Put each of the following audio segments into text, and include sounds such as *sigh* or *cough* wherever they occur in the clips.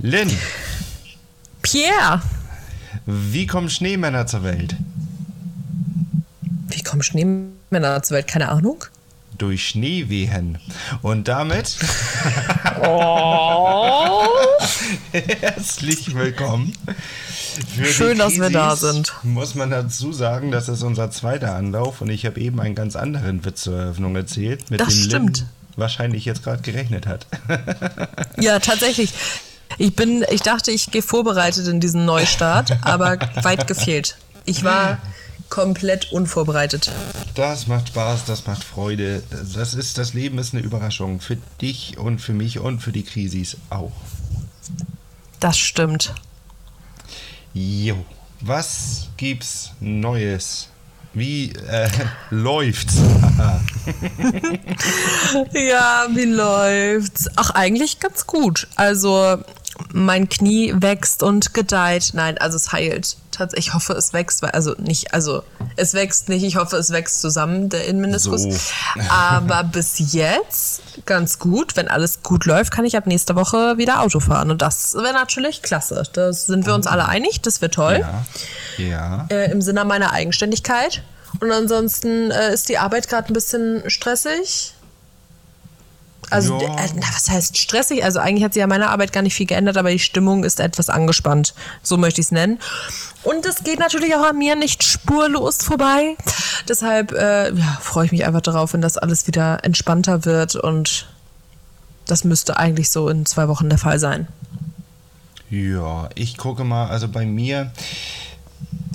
Lynn, Pierre! wie kommen Schneemänner zur Welt? Wie kommen Schneemänner zur Welt? Keine Ahnung. Durch Schneewehen. Und damit Oh. *laughs* herzlich willkommen. Für Schön, dass wir da sind. Muss man dazu sagen, das ist unser zweiter Anlauf und ich habe eben einen ganz anderen Witz zur Eröffnung erzählt, mit Das dem stimmt. Lynn wahrscheinlich jetzt gerade gerechnet hat. Ja, tatsächlich. Ich bin, ich dachte, ich gehe vorbereitet in diesen Neustart, aber weit gefehlt. Ich war komplett unvorbereitet. Das macht Spaß, das macht Freude. Das ist, das Leben ist eine Überraschung für dich und für mich und für die Krisis auch. Das stimmt. Jo, was gibt's Neues? Wie äh, *laughs* läuft's? *laughs* Ja, wie läuft's? Ach, eigentlich ganz gut. Also, mein Knie wächst und gedeiht. Nein, also es heilt. Tatsächlich, ich hoffe, es wächst, weil, also nicht, also es wächst nicht, ich hoffe, es wächst zusammen, der Innenmeniskus. So. *laughs* Aber bis jetzt ganz gut. Wenn alles gut läuft, kann ich ab nächster Woche wieder Auto fahren. Und das wäre natürlich klasse. Da sind wir uns alle einig, das wird toll. ja. Ja. Äh, Im Sinne meiner Eigenständigkeit. Und ansonsten äh, ist die Arbeit gerade ein bisschen stressig. Also, Ja. äh, na, was heißt stressig? Also, eigentlich hat sich ja meine Arbeit gar nicht viel geändert, aber die Stimmung ist etwas angespannt. So möchte ich es nennen. Und es geht natürlich auch an mir nicht spurlos vorbei. Deshalb äh, ja, freue ich mich einfach darauf, wenn das alles wieder entspannter wird. Und das müsste eigentlich so in zwei Wochen der Fall sein. Ja, ich gucke mal, also bei mir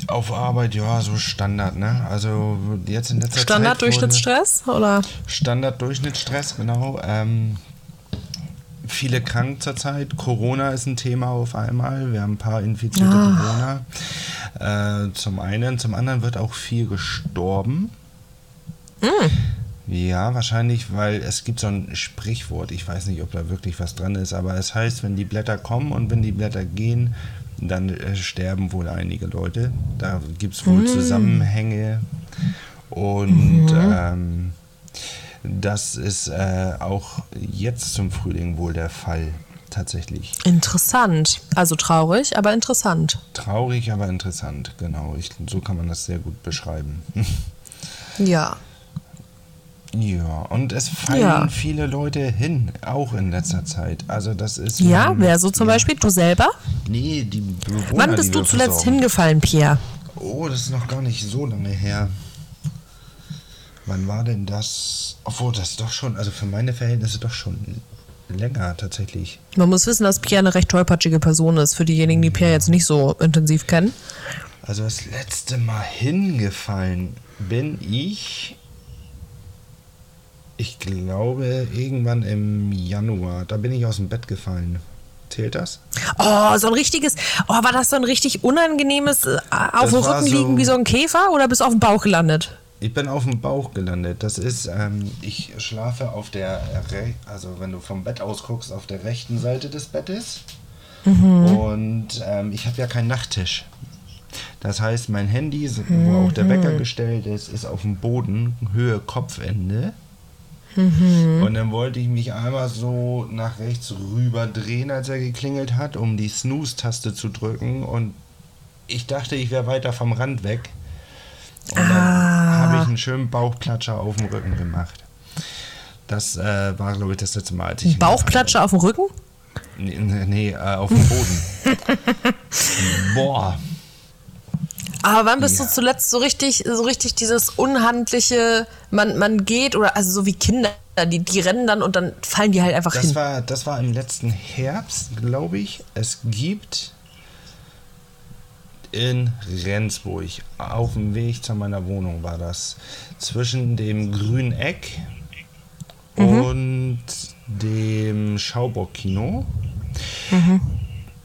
auf Arbeit, ja, so Standard, ne? Also jetzt in letzter Zeit. wurde- Standard-Durchschnittsstress? Oder? Standard-Durchschnittsstress, genau. Ähm, viele krank zurzeit. Corona ist ein Thema auf einmal. Wir haben ein paar infizierte Ah. Corona. Äh, zum einen. Zum anderen wird auch viel gestorben. Ja, wahrscheinlich, weil es gibt so ein Sprichwort. Ich weiß nicht, ob da wirklich was dran ist, aber es heißt, wenn die Blätter kommen und wenn die Blätter gehen, dann äh, sterben wohl einige Leute. Da gibt es wohl Zusammenhänge. Und ähm, das ist äh, auch jetzt zum Frühling wohl der Fall. Tatsächlich. Interessant. Also traurig, aber interessant. Traurig, aber interessant, genau. Ich, so kann man das sehr gut beschreiben. *laughs* Ja. Ja, und es fallen Ja. viele Leute hin, auch in letzter Zeit. Also das ist. Ja, wer so zum ja. Beispiel? Du selber? Nee, die Bewohner, Wann bist du zuletzt versorgen. hingefallen, Pierre? Oh, das ist noch gar nicht so lange her. Wann war denn das? Obwohl, das ist doch schon, also für meine Verhältnisse doch schon länger tatsächlich. Man muss wissen, dass Pierre eine recht tollpatschige Person ist, für diejenigen, die Pierre jetzt nicht so intensiv kennen. Also das letzte Mal hingefallen bin ich, ich glaube, irgendwann im Januar. Da bin ich aus dem Bett gefallen. Zählt das? Oh, so ein richtiges, oh, war das so ein richtig unangenehmes äh, auf dem Rücken so- liegen wie so ein Käfer oder bist du auf dem Bauch gelandet? Ich bin auf dem Bauch gelandet. Das ist, ähm, ich schlafe auf der, Re also wenn du vom Bett aus guckst, auf der rechten Seite des Bettes. Und ähm, ich habe ja keinen Nachttisch. Das heißt, mein Handy, so- wo auch der Wecker gestellt ist, ist auf dem Boden, Höhe Kopfende. Und dann wollte ich mich einmal so nach rechts rüber drehen, als er geklingelt hat, um die Snooze-Taste zu drücken. Und ich dachte, ich wäre weiter vom Rand weg. Und dann habe ich einen schönen Bauchplatscher auf dem Rücken gemacht. Das äh, war, glaube ich, das letzte Mal, als ich. Bauchplatsche auf dem Rücken? Nee, nee, nee äh, auf dem Boden. *laughs* Boah. Aber wann bist Ja. du zuletzt so richtig, so richtig dieses unhandliche, man, man geht oder also so wie Kinder, die, die rennen dann und dann fallen die halt einfach Das hin. war, das war im letzten Herbst, glaube ich. Es gibt in Rendsburg, auf dem Weg zu meiner Wohnung war das, zwischen dem grünen Eck und dem Schauburg-Kino.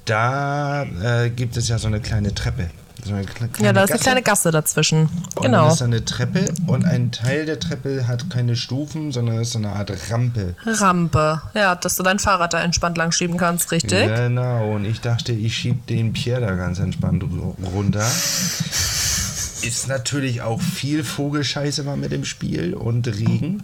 Da äh, gibt es ja so eine kleine Treppe. So eine kle- Ja, da ist eine kleine Gasse dazwischen. Und Genau. ist da eine Treppe und ein Teil der Treppe hat keine Stufen, sondern ist so eine Art Rampe. Rampe. Ja, dass du dein Fahrrad da entspannt lang schieben kannst, richtig? Genau, und ich dachte, ich schieb den Pierre da ganz entspannt ru- runter. Ist natürlich auch viel Vogelscheiße mal mit im Spiel und Regen.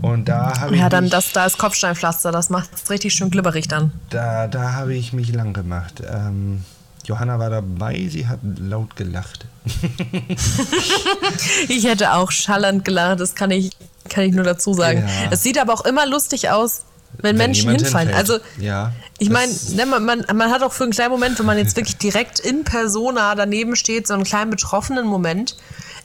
Und da habe ich Ja, dann das da ist Kopfsteinpflaster, das macht es richtig schön glibberig dann. da, da habe ich mich lang gemacht. Ähm, Johanna war dabei, sie hat laut gelacht. *laughs* Ich hätte auch schallend gelacht, das kann ich, kann ich nur dazu sagen. Ja. Es sieht aber auch immer lustig aus, wenn, Menschen jemand hinfallen. hinfällt. Also ja, ich meine, ne, man, man, man hat auch für einen kleinen Moment, wenn man jetzt wirklich direkt in Persona daneben steht, so einen kleinen betroffenen Moment.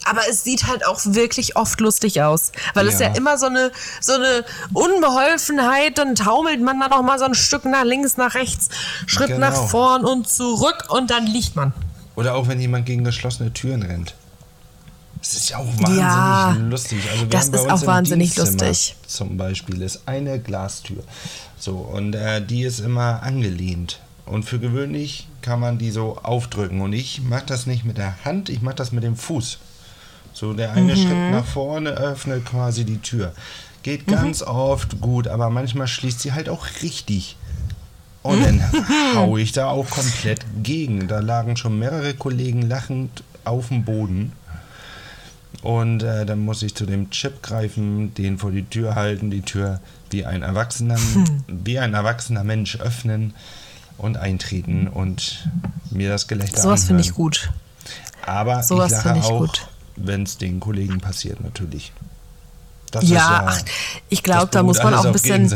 Aber es sieht halt auch wirklich oft lustig aus. Weil es ja Ja. immer so eine, so eine Unbeholfenheit, dann taumelt man dann auch mal so ein Stück nach links, nach rechts, Schritt Genau. nach vorn und zurück und dann liegt man. Oder auch wenn jemand gegen geschlossene Türen rennt. Das ist ja auch wahnsinnig Ja, lustig. Also das ist auch wahnsinnig lustig. Zum Beispiel ist eine Glastür. So, und äh, die ist immer angelehnt. Und für gewöhnlich kann man die so aufdrücken. Und ich mache das nicht mit der Hand, ich mache das mit dem Fuß. So, der eine Schritt nach vorne öffnet quasi die Tür. Geht ganz oft gut, aber manchmal schließt sie halt auch richtig. Und dann hau ich da auch komplett gegen. Da lagen schon mehrere Kollegen lachend auf dem Boden. Und äh, dann muss ich zu dem Chip greifen, den vor die Tür halten, die Tür wie ein erwachsener, wie ein erwachsener Mensch öffnen und eintreten und mir das Gelächter Sowas finde ich gut. Aber Sowas ich lache auch, gut. Wenn es den Kollegen passiert, natürlich. Das Ja, ach, ich glaube, da muss man auch ein bisschen.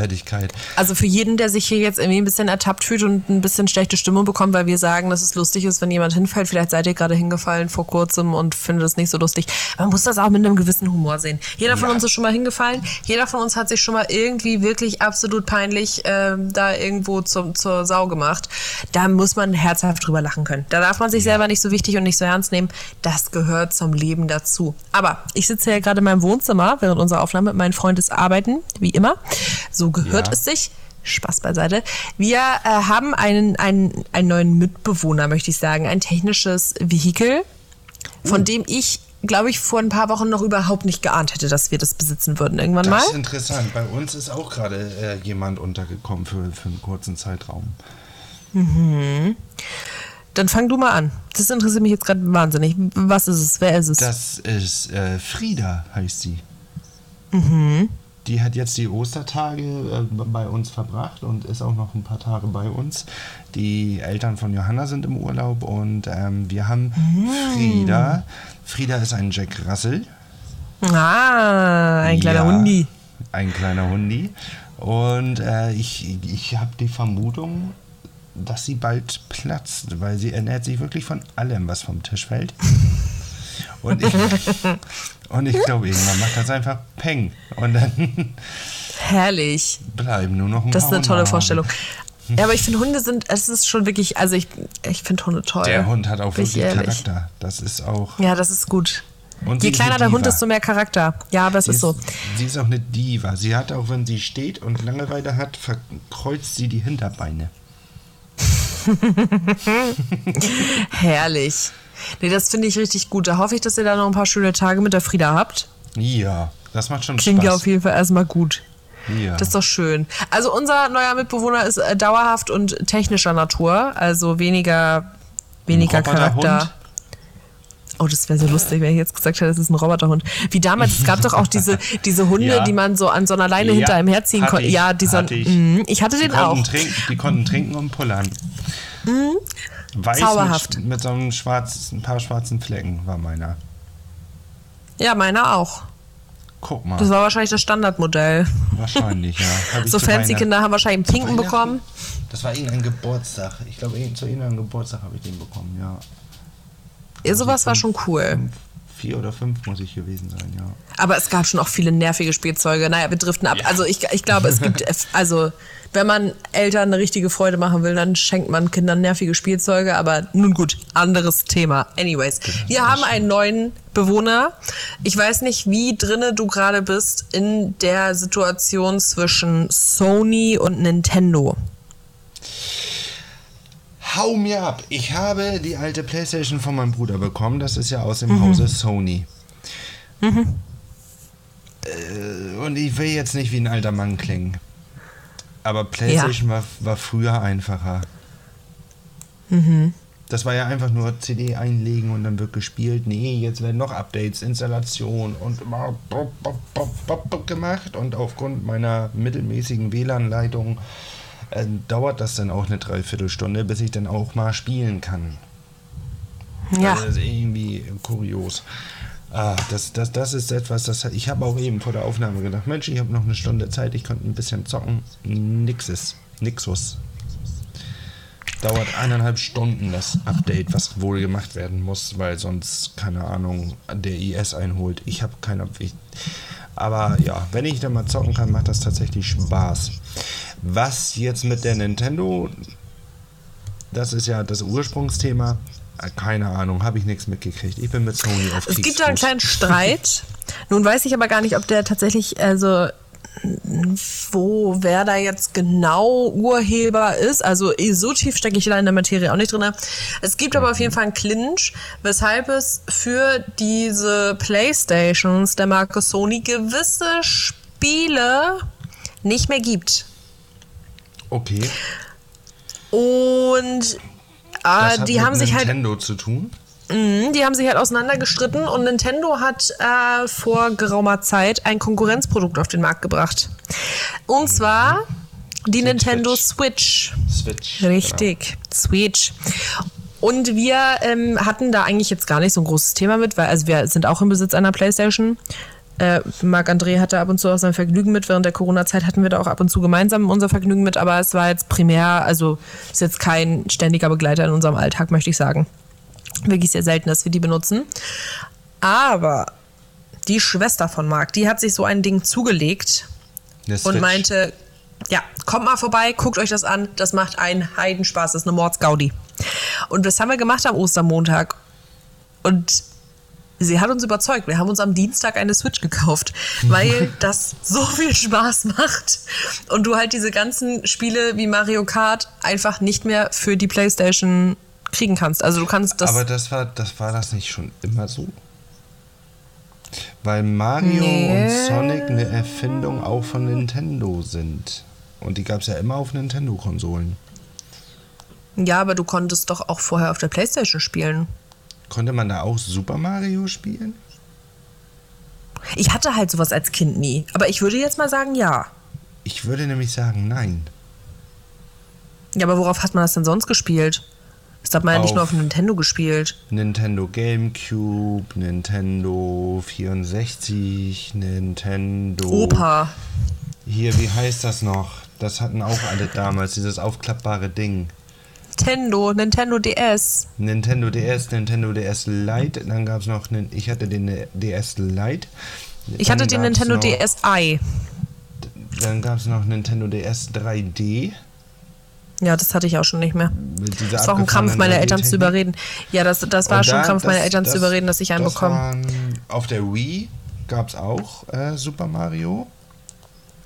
Also für jeden, der sich hier jetzt irgendwie ein bisschen ertappt fühlt und ein bisschen schlechte Stimmung bekommt, weil wir sagen, dass es lustig ist, wenn jemand hinfällt. Vielleicht seid ihr gerade hingefallen vor kurzem und findet es nicht so lustig. Man muss das auch mit einem gewissen Humor sehen. Jeder von Ja. uns ist schon mal hingefallen. Jeder von uns hat sich schon mal irgendwie wirklich absolut peinlich ähm, da irgendwo zum, zur Sau gemacht. Da muss man herzhaft drüber lachen können. Da darf man sich selber nicht so wichtig und nicht so ernst nehmen. Das gehört zum Leben dazu. Aber ich sitze ja gerade in meinem Wohnzimmer während unserer Aufnahme. Mein Freund ist arbeiten, wie immer. So gehört Ja. es sich. Spaß beiseite. Wir äh, haben einen, einen, einen neuen Mitbewohner, möchte ich sagen. Ein technisches Vehikel, von dem ich, glaube ich, vor ein paar Wochen noch überhaupt nicht geahnt hätte, dass wir das besitzen würden. Irgendwann Das ist mal. interessant. Bei uns ist auch gerade äh, jemand untergekommen für, für einen kurzen Zeitraum. Dann fang du mal an. Das interessiert mich jetzt gerade wahnsinnig. Was ist es? Wer ist es? Das ist äh, Frieda, heißt sie. Mhm. Die hat jetzt die Ostertage äh, bei uns verbracht und ist auch noch ein paar Tage bei uns. Die Eltern von Johanna sind im Urlaub und ähm, wir haben Mhm. Frieda. Frieda ist ein Jack Russell. ah, ein kleiner Ja, Hundi. Ein kleiner Hundi. Und äh, ich, ich habe die Vermutung, dass sie bald platzt, weil sie ernährt sich wirklich von allem, was vom Tisch fällt. Und ich, *laughs* und ich glaube, irgendwann macht das einfach Peng. Und dann Herrlich. bleiben nur noch ein Das ist eine tolle Hunde. Vorstellung. Ja, aber ich finde, Hunde sind, es ist schon wirklich, also ich, ich finde Hunde toll. Der Hund hat auch wirklich. Charakter. Das ist auch. Ja, das ist gut. Und Je kleiner eine der Hund, desto mehr Charakter. Ja, aber es ist ist, so. sie ist auch eine Diva. Sie hat auch, wenn sie steht und Langeweile hat, verkreuzt sie die Hinterbeine. *laughs* Herrlich. Nee, das finde ich richtig gut. Da hoffe ich, dass ihr da noch ein paar schöne Tage mit der Frieda habt. Ja, das macht schon Klingt ja Spaß. auf jeden Fall erstmal gut. ja. Das ist doch schön. Also unser neuer Mitbewohner ist äh, dauerhaft und technischer Natur, also weniger, weniger? Charakter. Oh, das wäre so lustig, wenn ich jetzt gesagt hätte, das ist ein Roboterhund. Wie damals, es gab doch auch diese, *laughs* diese Hunde, Ja. die man so an so einer Leine Ja, hinter einem herziehen konnte. Ja, dieser. hatte ich. Mhm, ich hatte die den auch. Mhm. Trinken, die konnten trinken und pullern. Weiß Zauberhaft. Mit, mit so einem schwarz, ein paar schwarzen Flecken war meiner. Ja, meiner auch. Guck mal. Das war wahrscheinlich das Standardmodell. Wahrscheinlich, ja. *laughs* So fancy Kinder haben wahrscheinlich einen pinken bekommen. Das war irgendein Geburtstag. Ich glaube, irgend- zu irgendeinem Geburtstag habe ich den bekommen, ja. Ja, sowas war schon cool. Vier oder fünf muss ich gewesen sein, ja. Aber es gab schon auch viele nervige Spielzeuge. Naja, wir driften ab. Ja. Also ich, ich glaube, es gibt, *laughs* also wenn man Eltern eine richtige Freude machen will, dann schenkt man Kindern nervige Spielzeuge. Aber nun gut, anderes Thema. Anyways, wir haben einen neuen Bewohner. Ich weiß nicht, wie drinne du gerade bist in der Situation zwischen Sony und Nintendo. Hau mir ab! Ich habe die alte Playstation von meinem Bruder bekommen. Das ist ja aus dem Mhm. Hause Sony. Äh, und ich will jetzt nicht wie ein alter Mann klingen. Aber Playstation war, war früher einfacher. Das war ja einfach nur CD einlegen und dann wird gespielt. Nee, jetzt werden noch Updates, Installation und gemacht. Und aufgrund meiner mittelmäßigen WLAN-Leitung äh, dauert das dann auch eine Dreiviertelstunde, bis ich dann auch mal spielen kann. Ja. Das ist irgendwie kurios. Ah, das, das, das ist etwas, das ich habe auch eben vor der Aufnahme gedacht, Mensch, ich habe noch eine Stunde Zeit, ich konnte ein bisschen zocken. Nixes. Nixus. Dauert eineinhalb Stunden das Update, was wohl gemacht werden muss, weil sonst, keine Ahnung, der IS einholt. Ich habe keine. Ich, aber ja, wenn ich dann mal zocken kann, macht das tatsächlich Spaß. Was jetzt mit der Nintendo, das ist ja das Ursprungsthema, keine Ahnung, habe ich nichts mitgekriegt. Ich bin mit Sony auf Es gibt da einen kleinen Streit. *laughs* Nun weiß ich aber gar nicht, ob der tatsächlich, also wo wer da jetzt genau Urheber ist. Also so tief stecke ich da in der Materie auch nicht drin. Es gibt aber auf jeden Fall einen Clinch, weshalb es für diese Playstations der Marke Sony gewisse Spiele nicht mehr gibt. Okay. Und äh, die haben sich halt. Nintendo zu tun? Mh, die haben sich halt auseinandergestritten und Nintendo hat äh, vor geraumer Zeit ein Konkurrenzprodukt auf den Markt gebracht. Und mhm. zwar die, die Nintendo Switch. Switch. Genau. Richtig, genau. Switch. Und wir ähm, hatten da eigentlich jetzt gar nicht so ein großes Thema mit, weil also wir sind auch im Besitz einer Playstation. Äh, Marc-André hatte ab und zu auch sein Vergnügen mit. Während der Corona-Zeit hatten wir da auch ab und zu gemeinsam unser Vergnügen mit, aber es war jetzt primär, also ist jetzt kein ständiger Begleiter in unserem Alltag, möchte ich sagen. Wirklich sehr selten, dass wir die benutzen. Aber die Schwester von Marc, die hat sich so ein Ding zugelegt und meinte, ja, kommt mal vorbei, guckt euch das an, das macht einen Heidenspaß, das ist eine Mordsgaudi. Und das haben wir gemacht am Ostermontag. Und sie hat uns überzeugt. Wir haben uns am Dienstag eine Switch gekauft, weil das so viel Spaß macht und du halt diese ganzen Spiele wie Mario Kart einfach nicht mehr für die PlayStation kriegen kannst. Also du kannst das. Aber das war das war das nicht schon immer so? Weil Mario nee. und Sonic eine Erfindung auch von Nintendo sind. Und die gab es ja immer auf Nintendo-Konsolen. Ja, aber du konntest doch auch vorher auf der Playstation spielen. Konnte man da auch Super Mario spielen? Ich hatte halt sowas als Kind nie. Aber ich würde jetzt mal sagen, ja. Ich würde nämlich sagen, nein. Ja, aber worauf hat man das denn sonst gespielt? Das hat man ja nicht nur auf Nintendo gespielt. Nintendo GameCube, Nintendo 64, Nintendo. Opa. Hier, wie heißt das noch? Das hatten auch alle damals, dieses aufklappbare Ding. Nintendo, Nintendo DS. Nintendo DS, Nintendo DS Lite. Dann gab es noch, einen, ich hatte den DS Lite. Ich hatte den Nintendo noch, DSi. Dann gab es noch Nintendo DS 3D. Ja, das hatte ich auch schon nicht mehr. Das war auch ein Krampf meiner Eltern zu überreden. Ja, das, das war schon ein Krampf meiner Eltern das, zu überreden, dass ich einen bekomme. Auf der Wii gab es auch äh, Super Mario.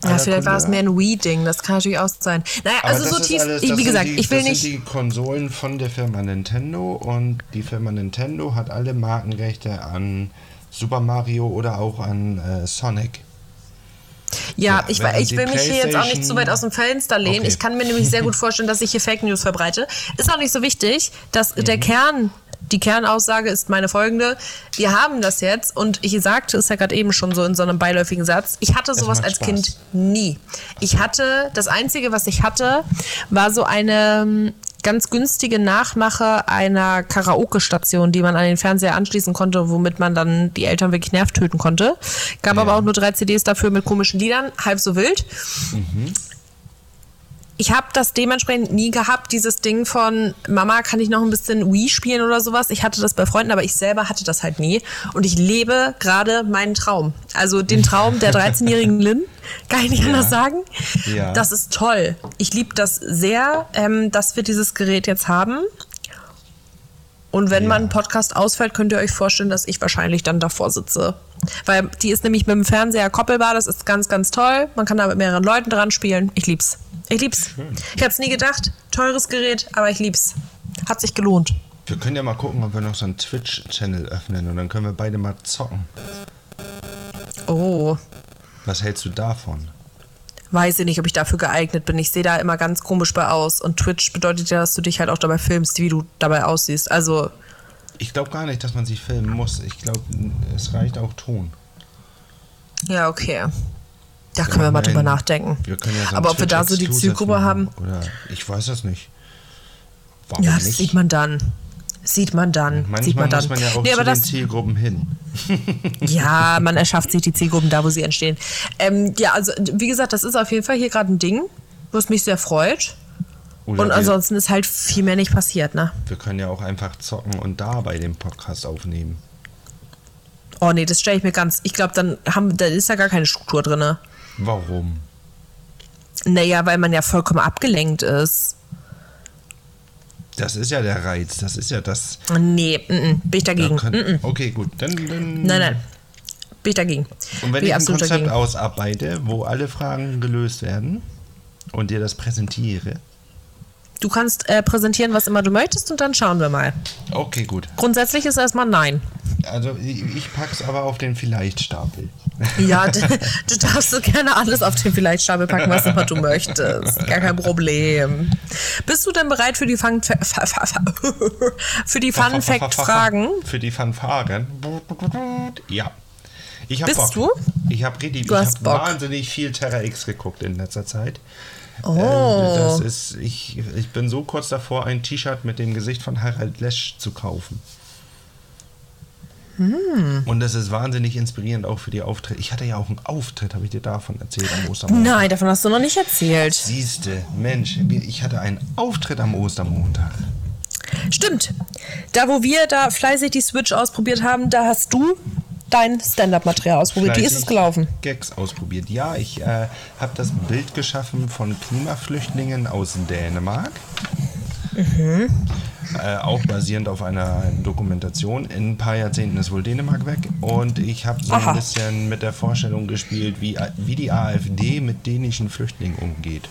Ja, vielleicht war es mehr ein Wii-Ding, das kann natürlich auch sein. Naja, Aber also so tief, alles, wie gesagt, die, ich will das nicht. Das sind die Konsolen von der Firma Nintendo und die Firma Nintendo hat alle Markenrechte an Super Mario oder auch an äh, Sonic. Ja, ja ich, ich will mich hier jetzt auch nicht zu weit aus dem Fenster lehnen. Okay. Ich kann mir nämlich sehr gut *laughs* vorstellen, dass ich hier Fake News verbreite. Ist auch nicht so wichtig, dass mhm. der Kern die Kernaussage ist meine folgende. Wir haben das jetzt und ich sagte es ja gerade eben schon so in so einem beiläufigen Satz. Ich hatte sowas als Spaß. Kind nie. Ich hatte, das Einzige, was ich hatte, war so eine ähm, ganz günstige Nachmache einer Karaoke-Station, die man an den Fernseher anschließen konnte, womit man dann die Eltern wirklich nerv töten konnte. Gab ja. aber auch nur drei CDs dafür mit komischen Liedern, halb so wild. Mhm ich habe das dementsprechend nie gehabt, dieses Ding von Mama, kann ich noch ein bisschen Wii spielen oder sowas. Ich hatte das bei Freunden, aber ich selber hatte das halt nie. Und ich lebe gerade meinen Traum. Also den *laughs* Traum der 13-jährigen Lynn, kann ich nicht ja. anders sagen. Ja. Das ist toll. Ich liebe das sehr, ähm, dass wir dieses Gerät jetzt haben. Und wenn ja. mal ein Podcast ausfällt, könnt ihr euch vorstellen, dass ich wahrscheinlich dann davor sitze. Weil die ist nämlich mit dem Fernseher koppelbar, das ist ganz, ganz toll. Man kann da mit mehreren Leuten dran spielen. Ich lieb's. Ich lieb's. Schön. Ich es nie gedacht. Teures Gerät, aber ich lieb's. Hat sich gelohnt. Wir können ja mal gucken, ob wir noch so einen Twitch-Channel öffnen und dann können wir beide mal zocken. Oh. Was hältst du davon? weiß ich nicht, ob ich dafür geeignet bin. Ich sehe da immer ganz komisch bei aus. Und Twitch bedeutet ja, dass du dich halt auch dabei filmst, wie du dabei aussiehst. Also. Ich glaube gar nicht, dass man sich filmen muss. Ich glaube, es reicht auch Ton. Ja, okay. Da können wir mal drüber nachdenken. Wir können ja so Aber ob wir da so die Zielgruppe haben. Oder ich weiß das nicht. Warum ja, das nicht? sieht man dann. Sieht man dann. Manchmal sieht man dann. muss man ja auch nee, zu den Zielgruppen hin. *laughs* ja, man erschafft sich die Zielgruppen da, wo sie entstehen. Ähm, ja, also wie gesagt, das ist auf jeden Fall hier gerade ein Ding, was mich sehr freut. Oder und ansonsten ist halt viel mehr nicht passiert, ne? Wir können ja auch einfach zocken und da bei dem Podcast aufnehmen. Oh nee, das stelle ich mir ganz. Ich glaube, dann haben, da ist ja gar keine Struktur drin. Warum? Naja, weil man ja vollkommen abgelenkt ist. Das ist ja der Reiz, das ist ja das. Nee, m -m, bin ich dagegen. Da können, okay, gut. Dann, dann, nein, nein. Bin ich dagegen. Und wenn bin ich ein Konzept dagegen. ausarbeite, wo alle Fragen gelöst werden und dir das präsentiere. Du kannst äh, präsentieren, was immer du möchtest und dann schauen wir mal. Okay, gut. Grundsätzlich ist erstmal nein. Also ich, pack's aber auf den Vielleicht-Stapel. *laughs* Ja, du, du, darfst so gerne alles auf den Vielleicht-Stapel packen, was immer du möchtest. Gar kein Problem. Bist du denn bereit für die Fun *laughs* für die Fun Fact Fragen? Für die Fanfaren? Ja. Ich hab Bist Bock. du? Ich habe ich hab wahnsinnig viel Terra X geguckt in letzter Zeit. Oh. Äh, das ist, ich, ich bin so kurz davor, ein T-Shirt mit dem Gesicht von Harald Lesch zu kaufen. Hm. Und das ist wahnsinnig inspirierend auch für die Auftritte. Ich hatte ja auch einen Auftritt, habe ich dir davon erzählt am Ostermontag. Nein, davon hast du noch nicht erzählt. Siehste, Mensch, ich hatte einen Auftritt am Ostermontag. Stimmt. Da, wo wir da fleißig die Switch ausprobiert haben, da hast du dein Stand-up-Material ausprobiert. Wie ist es gelaufen? Gags ausprobiert. Ja, ich äh, habe das Bild geschaffen von Klimaflüchtlingen aus Dänemark. Mhm. Äh, auch basierend auf einer Dokumentation. In ein paar Jahrzehnten ist wohl Dänemark weg. Und ich habe so Aha. ein bisschen mit der Vorstellung gespielt, wie, wie die AfD mit dänischen Flüchtlingen umgeht.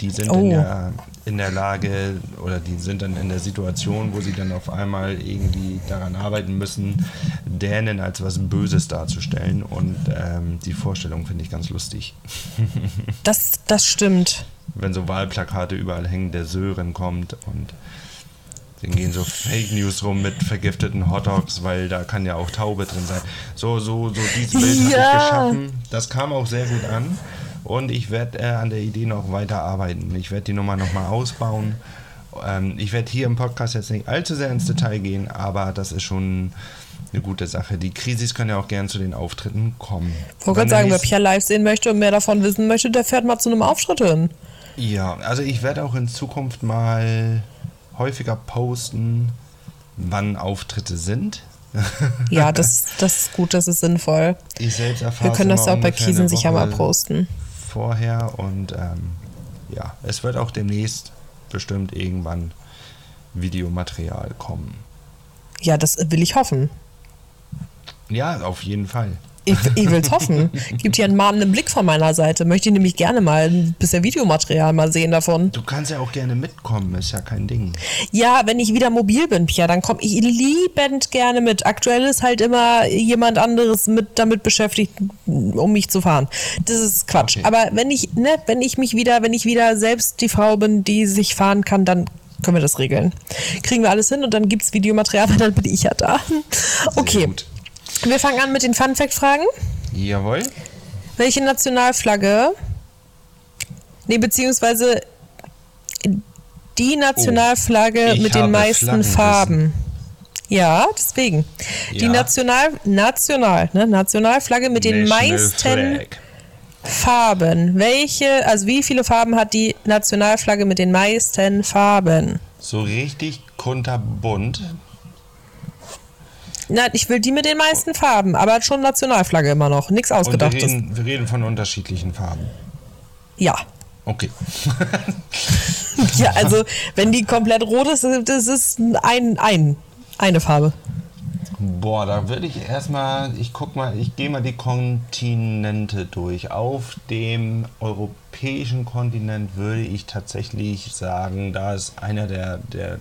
Die sind oh. in, der, in der Lage oder die sind dann in der Situation, wo sie dann auf einmal irgendwie daran arbeiten müssen, Dänen als was Böses darzustellen. Und ähm, die Vorstellung finde ich ganz lustig. *laughs* das, das stimmt. Wenn so Wahlplakate überall hängen, der Sören kommt und dann gehen so Fake News rum mit vergifteten Hotdogs, weil da kann ja auch Taube drin sein. So, so, so dieses Bild ja. habe ich geschaffen. Das kam auch sehr gut an. Und ich werde äh, an der Idee noch weiter arbeiten. Ich werde die Nummer nochmal ausbauen. Ähm, ich werde hier im Podcast jetzt nicht allzu sehr ins Detail gehen, aber das ist schon eine gute Sache. Die Krisis können ja auch gern zu den Auftritten kommen. Ich wollte gerade sagen, wer Pia live sehen möchte und mehr davon wissen möchte, der fährt mal zu einem Auftritt hin. Ja, also ich werde auch in Zukunft mal häufiger posten, wann Auftritte sind. *laughs* ja, das, das ist gut, das ist sinnvoll. Ich selbst erfahre Wir können das ja auch bei Krisen sicher mal posten. Vorher und ähm, ja, es wird auch demnächst bestimmt irgendwann Videomaterial kommen. Ja, das will ich hoffen. Ja, auf jeden Fall. Ich, ich will es hoffen. Gibt hier einen mahnenden Blick von meiner Seite. Möchte ich nämlich gerne mal ein bisschen Videomaterial mal sehen davon. Du kannst ja auch gerne mitkommen, ist ja kein Ding. Ja, wenn ich wieder mobil bin, Pia, dann komme ich liebend gerne mit. Aktuell ist halt immer jemand anderes mit damit beschäftigt, um mich zu fahren. Das ist Quatsch. Okay. Aber wenn ich, ne, wenn ich mich wieder, wenn ich wieder selbst die Frau bin, die sich fahren kann, dann können wir das regeln. Kriegen wir alles hin und dann gibt es Videomaterial, *laughs* weil dann bin ich ja da. Okay. Wir fangen an mit den Fun Fact Fragen. Jawohl. Welche Nationalflagge? Nee, beziehungsweise die Nationalflagge oh, mit den meisten Farben. Ja, deswegen. Ja. Die National, National, ne, Nationalflagge mit den National meisten Flag. Farben. Welche, also wie viele Farben hat die Nationalflagge mit den meisten Farben? So richtig kunterbunt. Nein, ich will die mit den meisten Farben, aber schon Nationalflagge immer noch. Nichts ausgedachtes. Wir reden, wir reden von unterschiedlichen Farben. Ja. Okay. *laughs* ja, also wenn die komplett rot ist, das ist ein, ein, eine Farbe. Boah, da würde ich erstmal, ich guck mal, ich gehe mal die Kontinente durch. Auf dem europäischen Kontinent würde ich tatsächlich sagen, da ist einer der, der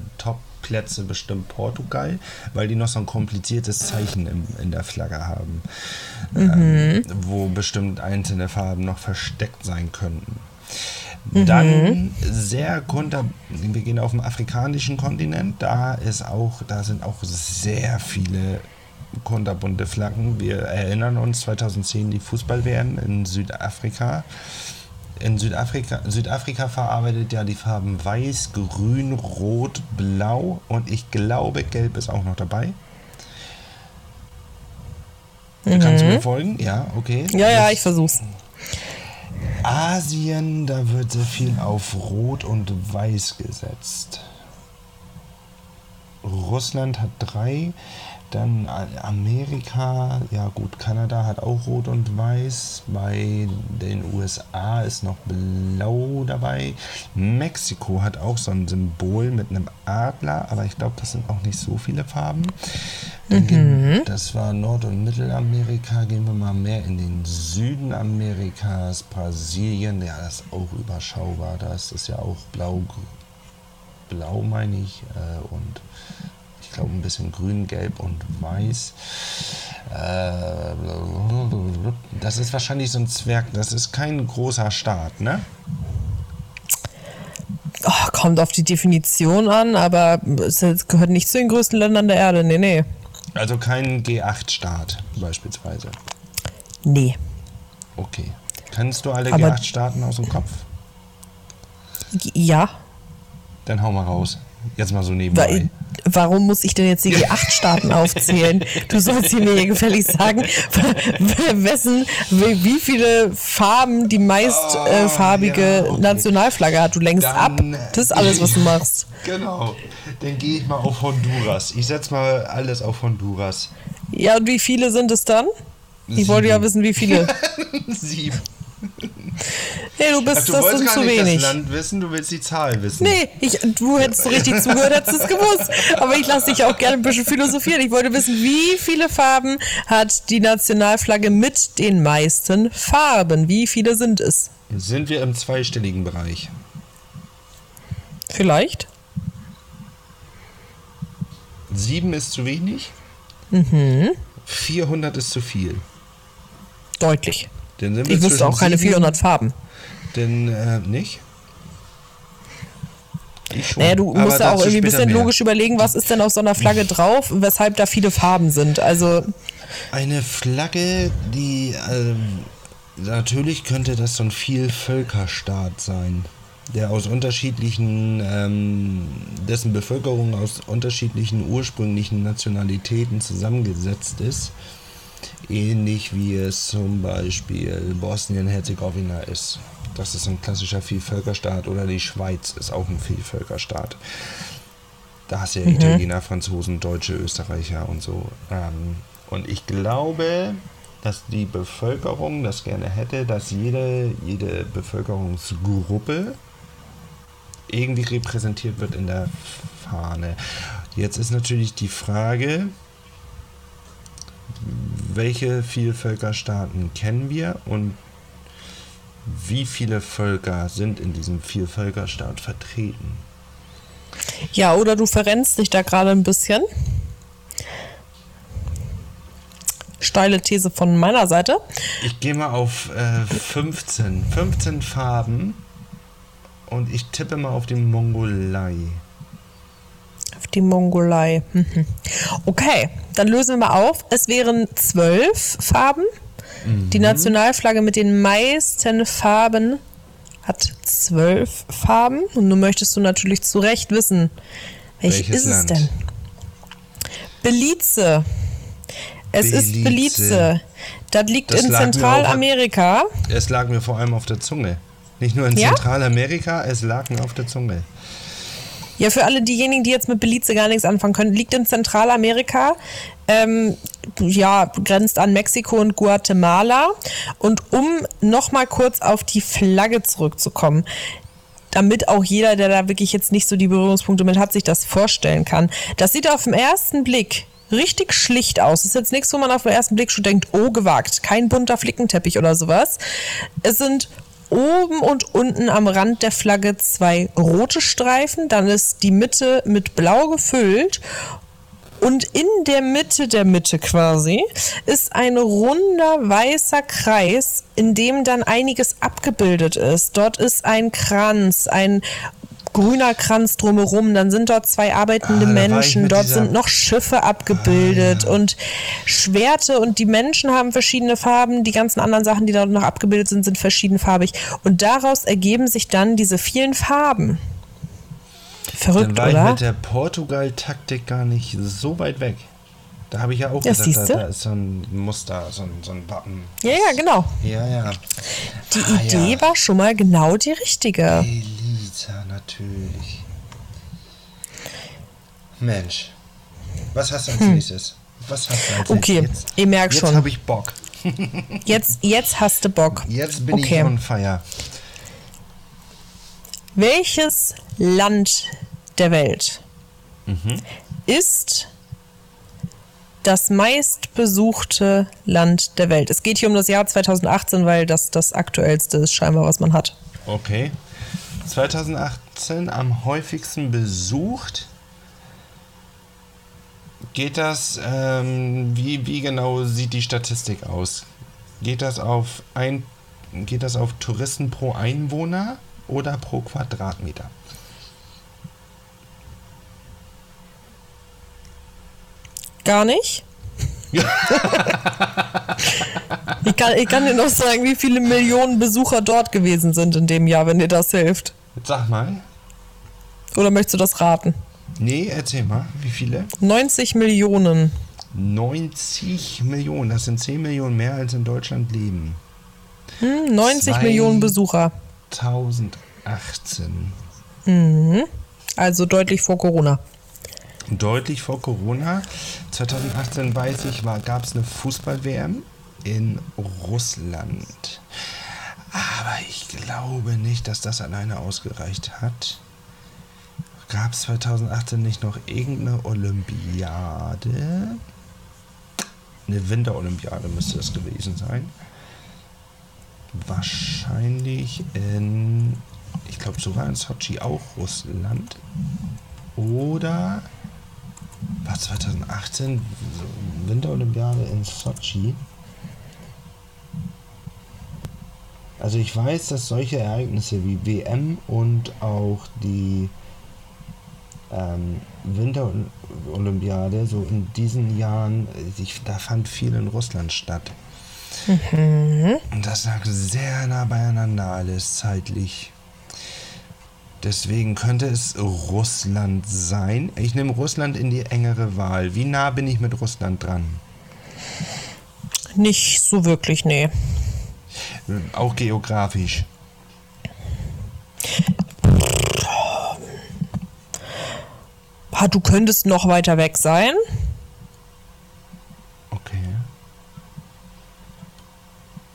Top-Plätze bestimmt Portugal, weil die noch so ein kompliziertes Zeichen im, in der Flagge haben, mhm. ähm, wo bestimmt einzelne Farben noch versteckt sein könnten. Dann mhm. sehr kunter, wir gehen auf den afrikanischen Kontinent, da ist auch, da sind auch sehr viele kunterbunte Flaggen. Wir erinnern uns 2010 die Fußball-WM in Südafrika. In Südafrika, Südafrika verarbeitet ja die Farben Weiß, Grün, Rot, Blau und ich glaube Gelb ist auch noch dabei. Mhm. Kannst du mir folgen? Ja, okay. Ja, ja, ich versuch's. Asien, da wird sehr viel auf Rot und Weiß gesetzt. Russland hat drei, dann Amerika, ja gut, Kanada hat auch Rot und Weiß. Bei den USA ist noch Blau dabei. Mexiko hat auch so ein Symbol mit einem Adler, aber ich glaube, das sind auch nicht so viele Farben. Mhm. Gehen, das war Nord- und Mittelamerika. Gehen wir mal mehr in den Süden Amerikas, Brasilien. Ja, das ist auch überschaubar. Da ist ja auch blau, blau meine ich. Äh, und glaube ein bisschen grün, gelb und weiß. Äh, das ist wahrscheinlich so ein Zwerg, das ist kein großer Staat, ne? Oh, kommt auf die Definition an, aber es gehört nicht zu den größten Ländern der Erde, nee, nee. Also kein G8-Staat beispielsweise. Nee. Okay. Kennst du alle G8-Staaten aus dem Kopf? Ja. Dann hau mal raus. Jetzt mal so nebenbei. Warum muss ich denn jetzt die G8-Staaten aufzählen? Du sollst hier mir gefällig sagen, wessen, wie viele Farben die meistfarbige oh, ja, okay. Nationalflagge hat. Du lenkst Dann, ab. Das ist alles, was du machst. Genau. Dann gehe ich mal auf Honduras. Ich setze mal alles auf Honduras. Ja, und wie viele sind es dann? Ich Sieben. wollte ja wissen, wie viele. *laughs* Sieben. Nee, du bist Ach, du das sind zu wenig. das Land wissen, du willst die Zahl wissen. Nee, ich, du hättest so richtig zugehört, hättest es gewusst. Aber ich lasse dich auch gerne ein bisschen philosophieren. Ich wollte wissen, wie viele Farben hat die Nationalflagge mit den meisten Farben? Wie viele sind es? Sind wir im zweistelligen Bereich? Vielleicht. Sieben ist zu wenig. Mhm. 400 ist zu viel. Deutlich ich wüsste auch keine 400 Farben. Denn äh, nicht? Ich schon. Naja, du Aber musst ja auch irgendwie ein bisschen mehr. logisch überlegen, was ist denn auf so einer Flagge drauf, weshalb da viele Farben sind. Also eine Flagge, die ähm, natürlich könnte das so ein Vielvölkerstaat sein, der aus unterschiedlichen, ähm, dessen Bevölkerung aus unterschiedlichen ursprünglichen Nationalitäten zusammengesetzt ist ähnlich wie es zum Beispiel Bosnien-Herzegowina ist. Das ist ein klassischer Vielvölkerstaat oder die Schweiz ist auch ein Vielvölkerstaat. Da hast du ja mhm. Italiener, Franzosen, Deutsche, Österreicher und so. Ähm, und ich glaube, dass die Bevölkerung das gerne hätte, dass jede, jede Bevölkerungsgruppe irgendwie repräsentiert wird in der Fahne. Jetzt ist natürlich die Frage, welche Vielvölkerstaaten kennen wir und wie viele Völker sind in diesem Vielvölkerstaat vertreten? Ja, oder du verrennst dich da gerade ein bisschen. Steile These von meiner Seite. Ich gehe mal auf äh, 15. 15 Farben und ich tippe mal auf die Mongolei. Die Mongolei. Mhm. Okay, dann lösen wir mal auf. Es wären zwölf Farben. Mhm. Die Nationalflagge mit den meisten Farben hat zwölf Farben. Und nun möchtest du natürlich zu Recht wissen, welche Welches ist Land? es denn? Belize. Es Belize. ist Belize. Das liegt das in Zentralamerika. es lag mir vor allem auf der Zunge. Nicht nur in ja? Zentralamerika, es lag mir auf der Zunge. Ja, für alle diejenigen, die jetzt mit Belize gar nichts anfangen können, liegt in Zentralamerika. Ähm, ja, grenzt an Mexiko und Guatemala. Und um nochmal kurz auf die Flagge zurückzukommen, damit auch jeder, der da wirklich jetzt nicht so die Berührungspunkte mit hat, sich das vorstellen kann. Das sieht auf den ersten Blick richtig schlicht aus. Das ist jetzt nichts, wo man auf den ersten Blick schon denkt, oh, gewagt. Kein bunter Flickenteppich oder sowas. Es sind oben und unten am Rand der Flagge zwei rote Streifen. Dann ist die Mitte mit blau gefüllt. Und in der Mitte der Mitte quasi ist ein runder weißer Kreis, in dem dann einiges abgebildet ist. Dort ist ein Kranz, ein grüner Kranz drumherum, dann sind dort zwei arbeitende Ah, ich Menschen, dort Ah, sind noch Schiffe abgebildet und Schwerte und die Menschen haben verschiedene Farben, die ganzen anderen Sachen, die dort noch abgebildet sind, sind verschiedenfarbig und daraus ergeben sich dann diese vielen Farben. Verrückt, Dann war ich oder? mit der Portugal-Taktik gar nicht so weit weg. Da habe ich ja auch Ja, gesagt, da, da ist so ein Muster, so ein, so ein Wappen. Ja, ja, genau. Ja, ja. Die Ah, Idee ja. war schon mal genau die richtige. Elisa, natürlich. Mensch. Was hast du als nächstes? Was hast du als Hm. Okay, nächstes? ihr merkt jetzt schon. habe ich Bock. Jetzt, jetzt hast du Bock. Jetzt bin okay. ich on fire. Welches Land der Welt Mhm. ist das meistbesuchte Land der Welt? Es geht hier um das Jahr 2018, weil das das aktuellste ist scheinbar, was man hat. Okay. 2018 am häufigsten besucht. Geht das, ähm, wie, wie genau sieht die Statistik aus? Geht das auf ein, geht das auf Touristen pro Einwohner oder pro Quadratmeter? Gar nicht? *laughs* ich, kann, ich kann dir noch sagen, wie viele Millionen Besucher dort gewesen sind in dem Jahr, wenn dir das hilft. Jetzt sag mal. Oder möchtest du das raten? Nee, erzähl mal, wie viele? 90 Millionen. 90 Millionen, das sind 10 Millionen mehr als in Deutschland leben. Hm, 90 Zwei- Millionen Besucher. 2018. Also deutlich vor Corona. Deutlich vor Corona. 2018 weiß ich, gab es eine Fußball-WM in Russland. Aber ich glaube nicht, dass das alleine ausgereicht hat. Gab es 2018 nicht noch irgendeine Olympiade? Eine Winterolympiade müsste es gewesen sein. Wahrscheinlich in, ich glaube sogar in Sochi auch Russland. Oder war 2018 so Winterolympiade in Sochi? Also ich weiß, dass solche Ereignisse wie WM und auch die ähm, Winterolympiade so in diesen Jahren, äh, ich, da fand viel in Russland statt. Und das lag sehr nah beieinander alles zeitlich. Deswegen könnte es Russland sein. Ich nehme Russland in die engere Wahl. Wie nah bin ich mit Russland dran? Nicht so wirklich, nee. Auch geografisch. Ah, du könntest noch weiter weg sein. Okay.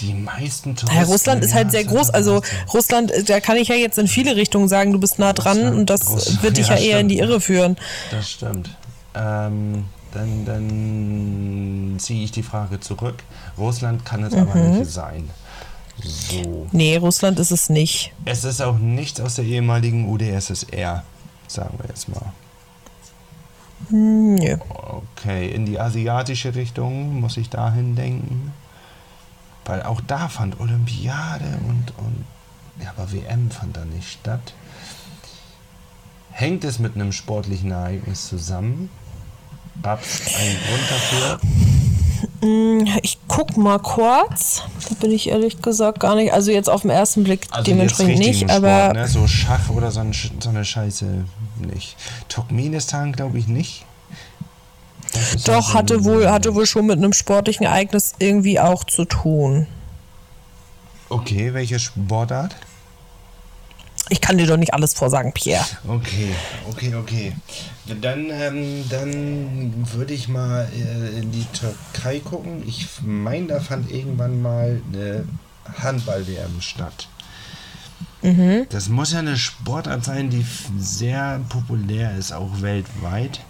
Die meisten Touristen. Ja, Russland ist halt sehr groß. Also 2018. Russland, äh, da kann ich ja jetzt in viele Richtungen sagen, du bist nah dran Russland, und das Russland, wird dich *laughs* ja, ja, eher in die stimmt. Irre führen. Das stimmt. Ähm, dann dann ziehe ich die Frage zurück. Russland kann es aber Mhm. nicht sein. So. Nee, Russland ist es nicht. Es ist auch nichts aus der ehemaligen UdSSR, sagen wir jetzt mal. Hm, Nö. Okay, in die asiatische Richtung muss ich dahin denken. Weil auch da fand Olympiade und, und ja, aber WM fand da nicht statt. Hängt es mit einem sportlichen Ereignis zusammen? Gab es einen Grund dafür? Hm, Ich guck mal kurz. Da bin ich ehrlich gesagt gar nicht. Also jetzt auf den ersten Blick dementsprechend jetzt nicht, richtigen aber Sport, ne? So Schach oder so, ein, so eine Scheiße nicht. Turkmenistan glaube ich nicht. Doch hatte wohl, hatte wohl schon mit einem sportlichen Ereignis irgendwie auch zu tun. Okay, welche Sportart? Ich kann dir doch nicht alles vorsagen, Pierre. Okay, okay, okay. Dann, ähm, dann würde ich mal äh, in die Türkei gucken. Ich meine, da fand irgendwann mal eine Handball-WM statt. Das muss ja eine Sportart sein, die sehr populär ist, auch weltweit.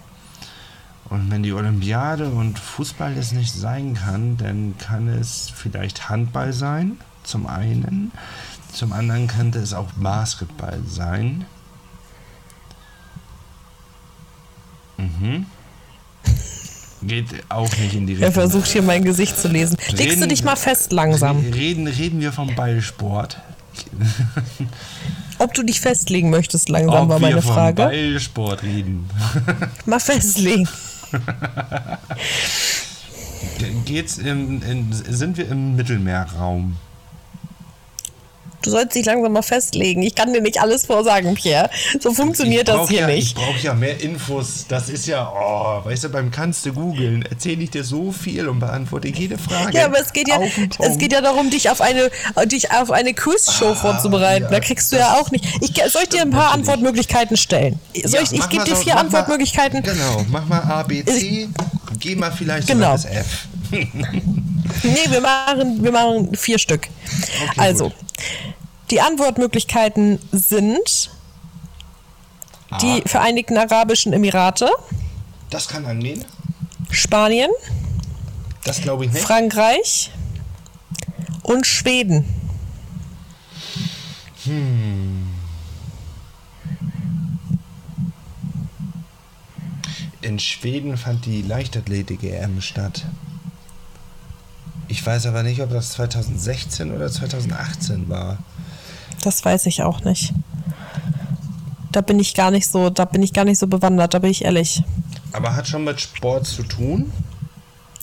Und wenn die Olympiade und Fußball es nicht sein kann, dann kann es vielleicht Handball sein, zum einen. Zum anderen könnte es auch Basketball sein. Mhm. Geht auch nicht in die Richtung. Er versucht hier mein Gesicht zu lesen. Legst du dich mal fest langsam. Reden, reden wir vom Ballsport. Ob du dich festlegen möchtest langsam, Ob war meine wir vom Frage. Ballsport reden. Mal festlegen. Geht's im, in, sind wir im Mittelmeerraum? Du sollst dich langsam mal festlegen. Ich kann dir nicht alles vorsagen, Pierre. So funktioniert Ich das hier ja, nicht. Ich brauche ja mehr Infos. Das ist ja, oh, weißt du, beim kannst du googeln, erzähle ich dir so viel und beantworte jede Frage. Ja, aber es geht ja, es geht ja darum, dich auf eine, dich auf eine Quizshow vorzubereiten. ja, da kriegst du ja auch nicht. Ich, soll ich dir ein paar. Antwortmöglichkeiten stellen? Soll Ja, ich ich mach gebe dir so- vier mach mal- Antwortmöglichkeiten. Genau, mach mal A, B, C, geh mal vielleicht Genau. das F. *laughs* Nee, wir machen, wir machen vier Stück. Okay, also, gut. die Antwortmöglichkeiten sind die A, Vereinigten Arabischen Emirate, das kann angehen. Spanien, Das glaube ich nicht. Frankreich und Schweden. In Schweden fand die Leichtathletik-EM statt. Ich weiß aber nicht, ob das 2016 oder 2018 war. Das weiß ich auch nicht. Da bin ich gar nicht so, da bin ich gar nicht so bewandert, da bin ich ehrlich. Aber hat schon mit Sport zu tun.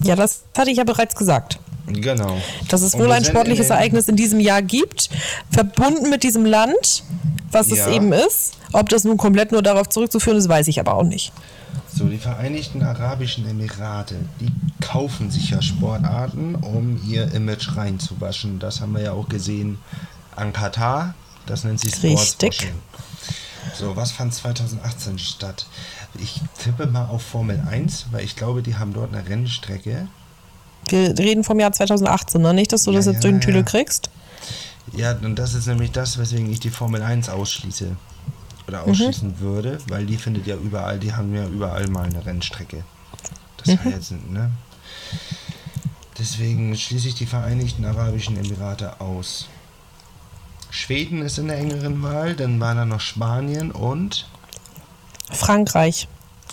Ja, das hatte ich ja bereits gesagt. Genau. Dass es wohl ein sportliches in Ereignis in diesem Jahr gibt, verbunden mit diesem Land, was Ja. es eben ist. Ob das nun komplett nur darauf zurückzuführen ist, weiß ich aber auch nicht. So, die Vereinigten Arabischen Emirate, die kaufen sich ja Sportarten, um ihr Image reinzuwaschen. Das haben wir ja auch gesehen an Katar. Das nennt sich Richtig. Sportswashing. So, was fand 2018 statt? Ich tippe mal auf Formel 1, weil ich glaube, die haben dort eine Rennstrecke. Wir reden vom Jahr 2018, ne? Nicht, dass du Ja, das jetzt ja, durch den Tüdel ja. kriegst. Ja, und das ist nämlich das, weswegen ich die Formel 1 ausschließe. Mhm. Oder ausschließen würde, weil die findet ja überall, die haben ja überall mal eine Rennstrecke. Das Mhm. heißt, ne? Deswegen schließe ich die Vereinigten Arabischen Emirate aus. Schweden ist in der engeren Wahl, dann war da noch Spanien und Frankreich.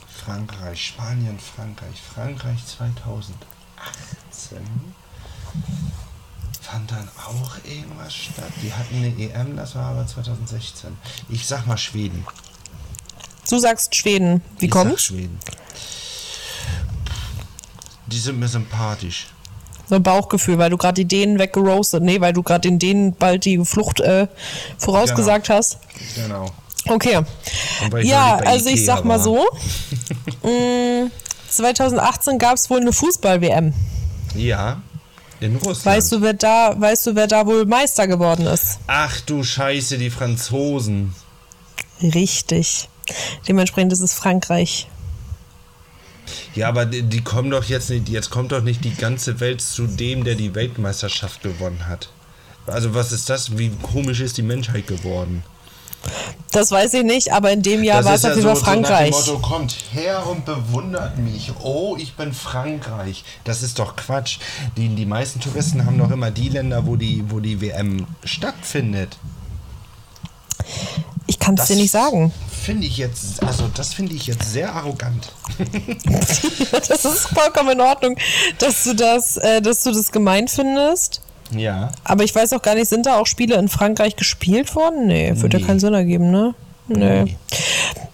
Frankreich. Spanien, Frankreich. Frankreich 2018 fand dann auch irgendwas statt. Die hatten eine EM, das war aber 2016. Ich sag mal Schweden. Du sagst Schweden. Wie ich Sag kommt's? Schweden. Die sind mir sympathisch. So ein Bauchgefühl, weil du gerade die Dänen weggeroastet. Nee, weil du gerade den Dänen bald die Flucht äh, vorausgesagt hast. Genau. Okay. Ja, also ich sag mal war. so. mh, 2018 gab es wohl eine Fußball-WM. Ja. In Russland. Weißt du, wer da, weißt du, wer da wohl Meister geworden ist? Ach du Scheiße, die Franzosen. Richtig. Dementsprechend ist es Frankreich. Ja, aber die, die kommen doch jetzt nicht, jetzt kommt doch nicht die ganze Welt zu dem, der die Weltmeisterschaft gewonnen hat. Also was ist das? Wie komisch ist die Menschheit geworden? Das weiß ich nicht, aber in dem Jahr war es auf jeden Fall Frankreich. So Motto, kommt her und bewundert mich. Oh, ich bin Frankreich. Das ist doch Quatsch. Die, die meisten Touristen haben doch immer die Länder, wo die, wo die WM stattfindet. ich kann es dir nicht sagen. Finde ich jetzt, also das finde ich jetzt sehr arrogant. *laughs* Das ist vollkommen in Ordnung, dass du das, äh, dass du das gemein findest. Ja. Aber ich weiß auch gar nicht, sind da auch Spiele in Frankreich gespielt worden? Nee, würde Nee. ja keinen Sinn ergeben, ne? Nee. Nee.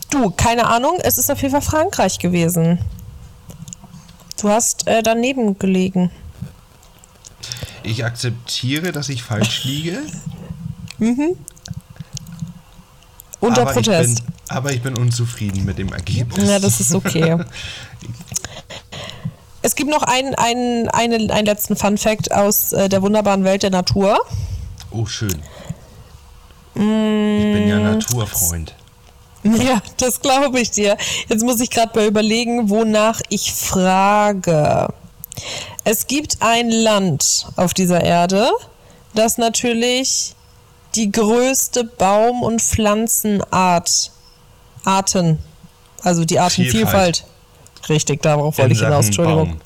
Du, keine Ahnung, es ist auf jeden Fall Frankreich gewesen. Du hast äh, daneben gelegen. Ich akzeptiere, dass ich falsch *laughs* liege. Unter aber Protest. Ich bin, aber ich bin unzufrieden mit dem Ergebnis. Ja, das ist okay. *laughs* es gibt noch einen, einen, einen, einen letzten Fun-Fact aus äh, der wunderbaren Welt der Natur. Oh, schön. Ich bin Mm. ja Naturfreund. *laughs* Ja, das glaube ich dir. Jetzt muss ich gerade mal überlegen, wonach ich frage. Es gibt ein Land auf dieser Erde, das natürlich die größte Baum- und Pflanzenart, Arten, also die Artenvielfalt. Richtig, darauf wollte ich hinaus. Entschuldigung.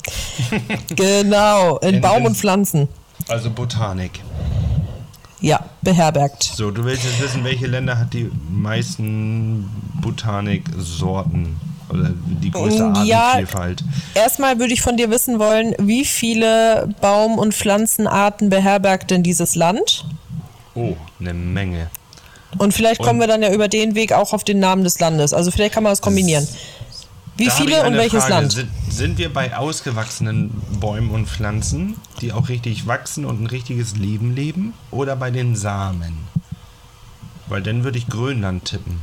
*laughs* genau, in, in Baum und Pflanzen. Also Botanik. Ja, beherbergt. So, du willst jetzt wissen, welche Länder hat die meisten Botaniksorten oder die größte Artenvielfalt? Ja, erstmal würde ich von dir wissen wollen, wie viele Baum- und Pflanzenarten beherbergt denn dieses Land? Oh, eine Menge. Und vielleicht kommen und wir dann ja über den Weg auch auf den Namen des Landes. Also vielleicht kann man das kombinieren. Wie viele und welches Frage. Land? Sind, sind, wir bei ausgewachsenen Bäumen und Pflanzen, die auch richtig wachsen und ein richtiges Leben leben? Oder bei den Samen? Weil dann würde ich Grönland tippen.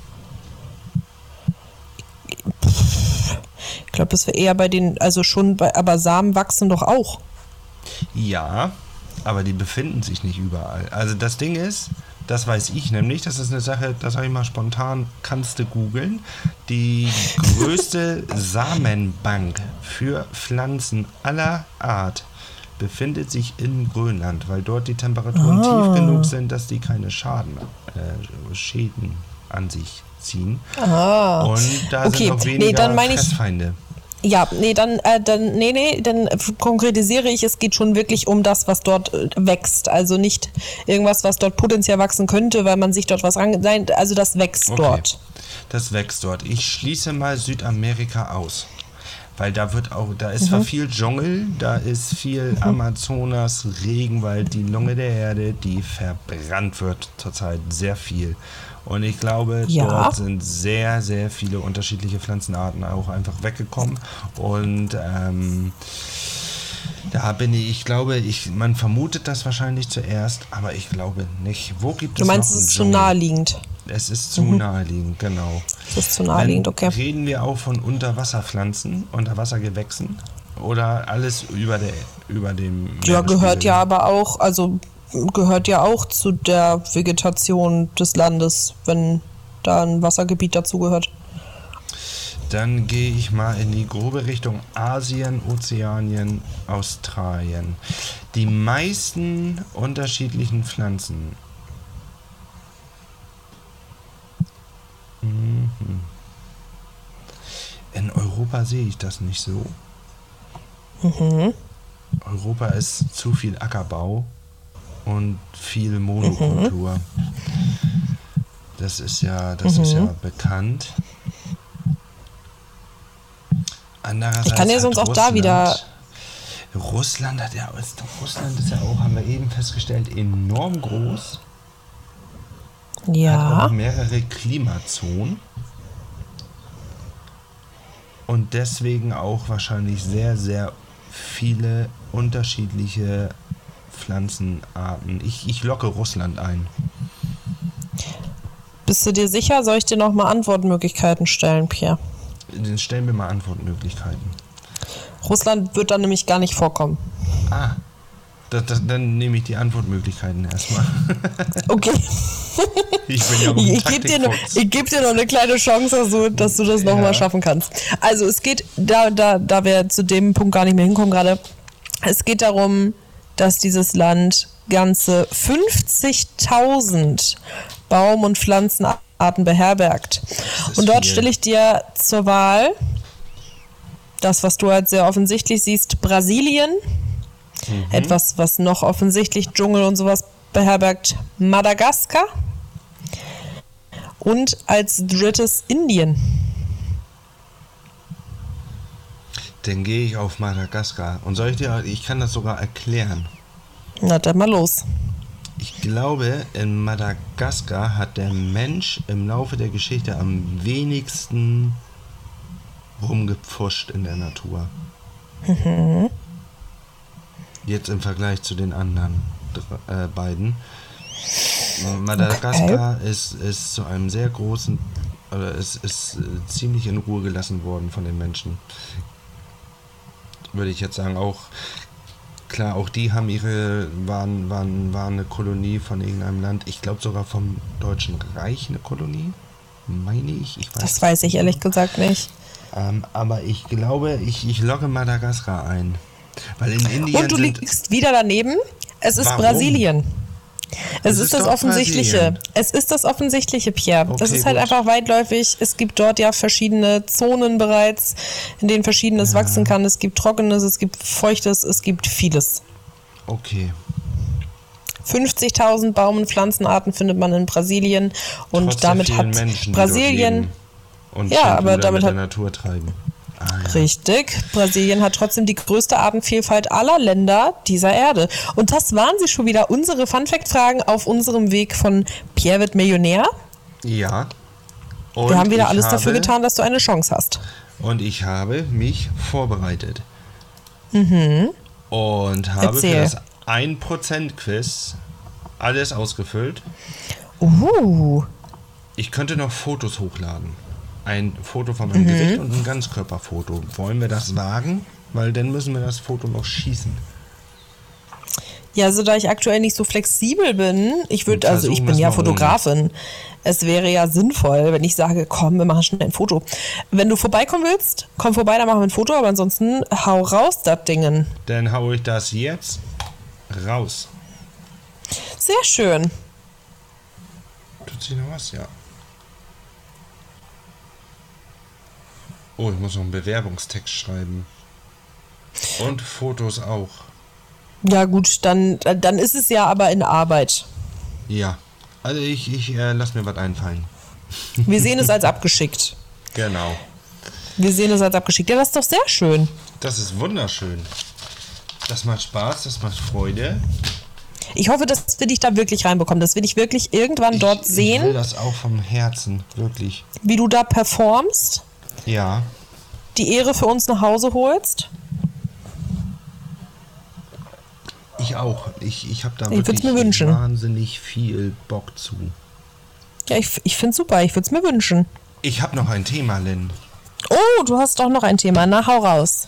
Ich glaube, das wäre eher bei den, also schon bei, aber Samen wachsen doch auch. Ja, aber die befinden sich nicht überall. Also das Ding ist, das weiß ich nämlich. Das ist eine Sache, das sage ich mal spontan, kannst du googeln. Die größte Samenbank für Pflanzen aller Art befindet sich in Grönland, weil dort die Temperaturen ah. tief genug sind, dass die keine Schaden, äh, Schäden an sich ziehen. Ah. Und da okay. sind auch weniger nee, Fressfeinde. Ja, nee, dann, äh, dann, nee, nee, dann konkretisiere ich, es geht schon wirklich um das, was dort äh, wächst. Also nicht irgendwas, was dort potenziell wachsen könnte, weil man sich dort was ran. Nein, also das wächst okay. dort. Das wächst dort. Ich schließe mal Südamerika aus. Weil da wird auch, da ist mhm. zwar viel Dschungel, da ist viel mhm. Amazonas, Regenwald, die Lunge der Erde, die verbrannt wird zurzeit sehr viel. Und ich glaube, ja. dort sind sehr, sehr viele unterschiedliche Pflanzenarten auch einfach weggekommen. Und ähm, da bin ich, ich glaube, ich, man vermutet das wahrscheinlich zuerst, aber ich glaube nicht. Wo gibt es Du meinst, es ist zu naheliegend? Es ist zu mhm. naheliegend, genau. Es ist zu naheliegend, okay. Reden wir auch von Unterwasserpflanzen, Unterwassergewächsen oder alles über, der, über dem. Ja, gehört ja aber auch, also gehört ja auch zu der Vegetation des Landes, wenn da ein Wassergebiet dazugehört. Dann gehe ich mal in die grobe Richtung Asien, Ozeanien, Australien. Die meisten unterschiedlichen Pflanzen. Mhm. In Europa sehe ich das nicht so. Mhm. Europa ist zu viel Ackerbau und viel Monokultur. Mhm. Das ist ja, das mhm. ist ja bekannt. Andererseits ich kann ja sonst auch da wieder. Russland hat ja, Russland ist ja auch, haben wir eben festgestellt, enorm groß. Ja. Hat auch mehrere Klimazonen. Und deswegen auch wahrscheinlich sehr, sehr viele unterschiedliche Pflanzenarten. Ich, ich locke Russland ein. Bist du dir sicher? Soll ich dir nochmal Antwortmöglichkeiten stellen, Pierre? Dann stellen wir mal Antwortmöglichkeiten. Russland wird dann nämlich gar nicht vorkommen. Ah, das, das, dann nehme ich die Antwortmöglichkeiten erstmal. *laughs* *laughs* Okay. ich bin ja ich gebe dir, geb dir noch eine kleine Chance, dass du, dass du das ja. nochmal schaffen kannst. Also es geht, da, da, da wir zu dem Punkt gar nicht mehr hinkommen gerade, es geht darum, dass dieses Land ganze 50.000 Baum- und Pflanzenarten beherbergt. Und dort stelle ich dir zur Wahl das, was du halt sehr offensichtlich siehst, Brasilien. Mhm. Etwas, was noch offensichtlich Dschungel und sowas beherbergt, Madagaskar. Und als drittes Indien. Dann gehe ich auf Madagaskar. Und soll ich dir, ich kann das sogar erklären. Na, dann mal los. Ich glaube, in Madagaskar hat der Mensch im Laufe der Geschichte am wenigsten rumgepfuscht in der Natur. Mhm. Jetzt im Vergleich zu den anderen äh, beiden. Madagaskar okay. ist, ist zu einem sehr großen, oder ist, ist äh, ziemlich in Ruhe gelassen worden von den Menschen würde ich jetzt sagen, auch klar, auch die haben ihre, waren, waren, waren eine Kolonie von irgendeinem Land, ich glaube sogar vom Deutschen Reich eine Kolonie, meine ich. ich weiß das weiß ich ehrlich gesagt nicht. Ähm, aber ich glaube, ich, ich logge Madagaskar ein. Weil in Indien Und du liegst wieder daneben. Es ist Warum? Brasilien. Es, ist, ist das Offensichtliche. Brasilien. Es ist das Offensichtliche, Pierre. es Okay, ist halt gut. einfach weitläufig. Es gibt dort ja verschiedene Zonen bereits, in denen verschiedenes wachsen kann. Es gibt Trockenes, es gibt Feuchtes, es gibt vieles. Okay. 50.000 Baum- und Pflanzenarten findet man in Brasilien und Trotz damit hat Menschen, Brasilien Ja, aber damit mit hat- der Natur treiben. Ah, ja. Richtig. Brasilien hat trotzdem die größte Artenvielfalt aller Länder dieser Erde. Und das waren sie schon wieder, unsere Fun-Fact-Fragen auf unserem Weg von Pierre wird Millionär. Ja. Wir Und haben wieder alles dafür habe- getan, dass du eine Chance hast. Und ich habe mich vorbereitet. Und habe Mhm. Erzähl. für das 1%-Quiz alles ausgefüllt. Uh, Ich könnte noch Fotos hochladen. Ein Foto von Mhm. meinem Gesicht und ein Ganzkörperfoto. Wollen wir das wagen? Weil dann müssen wir das Foto noch schießen. ja, so da ich aktuell nicht so flexibel bin, ich würde, also ich bin ja. Fotografin. Es wäre ja sinnvoll, wenn ich sage, komm, wir machen schnell ein Foto. Wenn du vorbeikommen willst, komm vorbei, dann machen wir ein Foto, aber ansonsten hau raus, das Dingen. Dann haue ich das jetzt raus. Sehr schön. Tut sich noch was? Ja. Oh, ich muss noch einen Bewerbungstext schreiben. Und Fotos auch. Ja gut, dann, dann ist es ja aber in Arbeit. Ja. Also ich, ich äh, lass mir was einfallen. Wir sehen es als abgeschickt. Genau. Wir sehen es als abgeschickt. Ja, das ist doch sehr schön. Das ist wunderschön. Das macht Spaß, das macht Freude. Ich hoffe, dass wir dich da wirklich reinbekommen, dass wir dich wirklich irgendwann dort ich, Ich will sehen, das auch vom Herzen, wirklich. wie du da performst, Ja. die Ehre für uns nach Hause holst. Ich auch. Ich, ich habe da Ich wirklich mir wünschen. wahnsinnig viel Bock zu. Ja, ich, ich finde es super. Ich würde es mir wünschen. Ich habe noch ein Thema, Lynn. Oh, du hast doch noch ein Thema. Na, hau raus.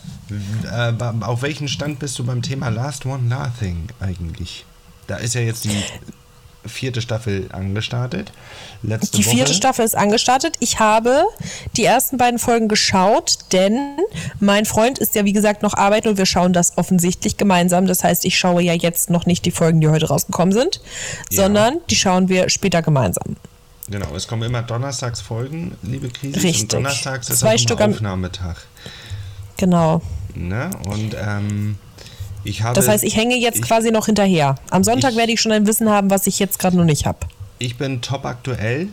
Äh, auf welchem Stand bist du beim Thema Last One Nothing eigentlich? Da ist ja jetzt die vierte Staffel angestartet. Letzte Die vierte Woche. Staffel ist angestartet. Ich habe die ersten beiden Folgen geschaut, denn mein Freund ist ja wie gesagt noch arbeiten und wir schauen das offensichtlich gemeinsam. Das heißt, ich schaue ja jetzt noch nicht die Folgen, die heute rausgekommen sind, Ja. sondern die schauen wir später gemeinsam. Genau, es kommen immer donnerstags Folgen, liebe Krise. Richtig. Und donnerstags ist Zwei auch Stück Aufnahmetag. Genau. Ne? Und ähm, habe. Das heißt, ich hänge jetzt ich, quasi noch hinterher. Am Sonntag ich- werde ich schon ein Wissen haben, was ich jetzt gerade noch nicht habe. Ich bin top aktuell.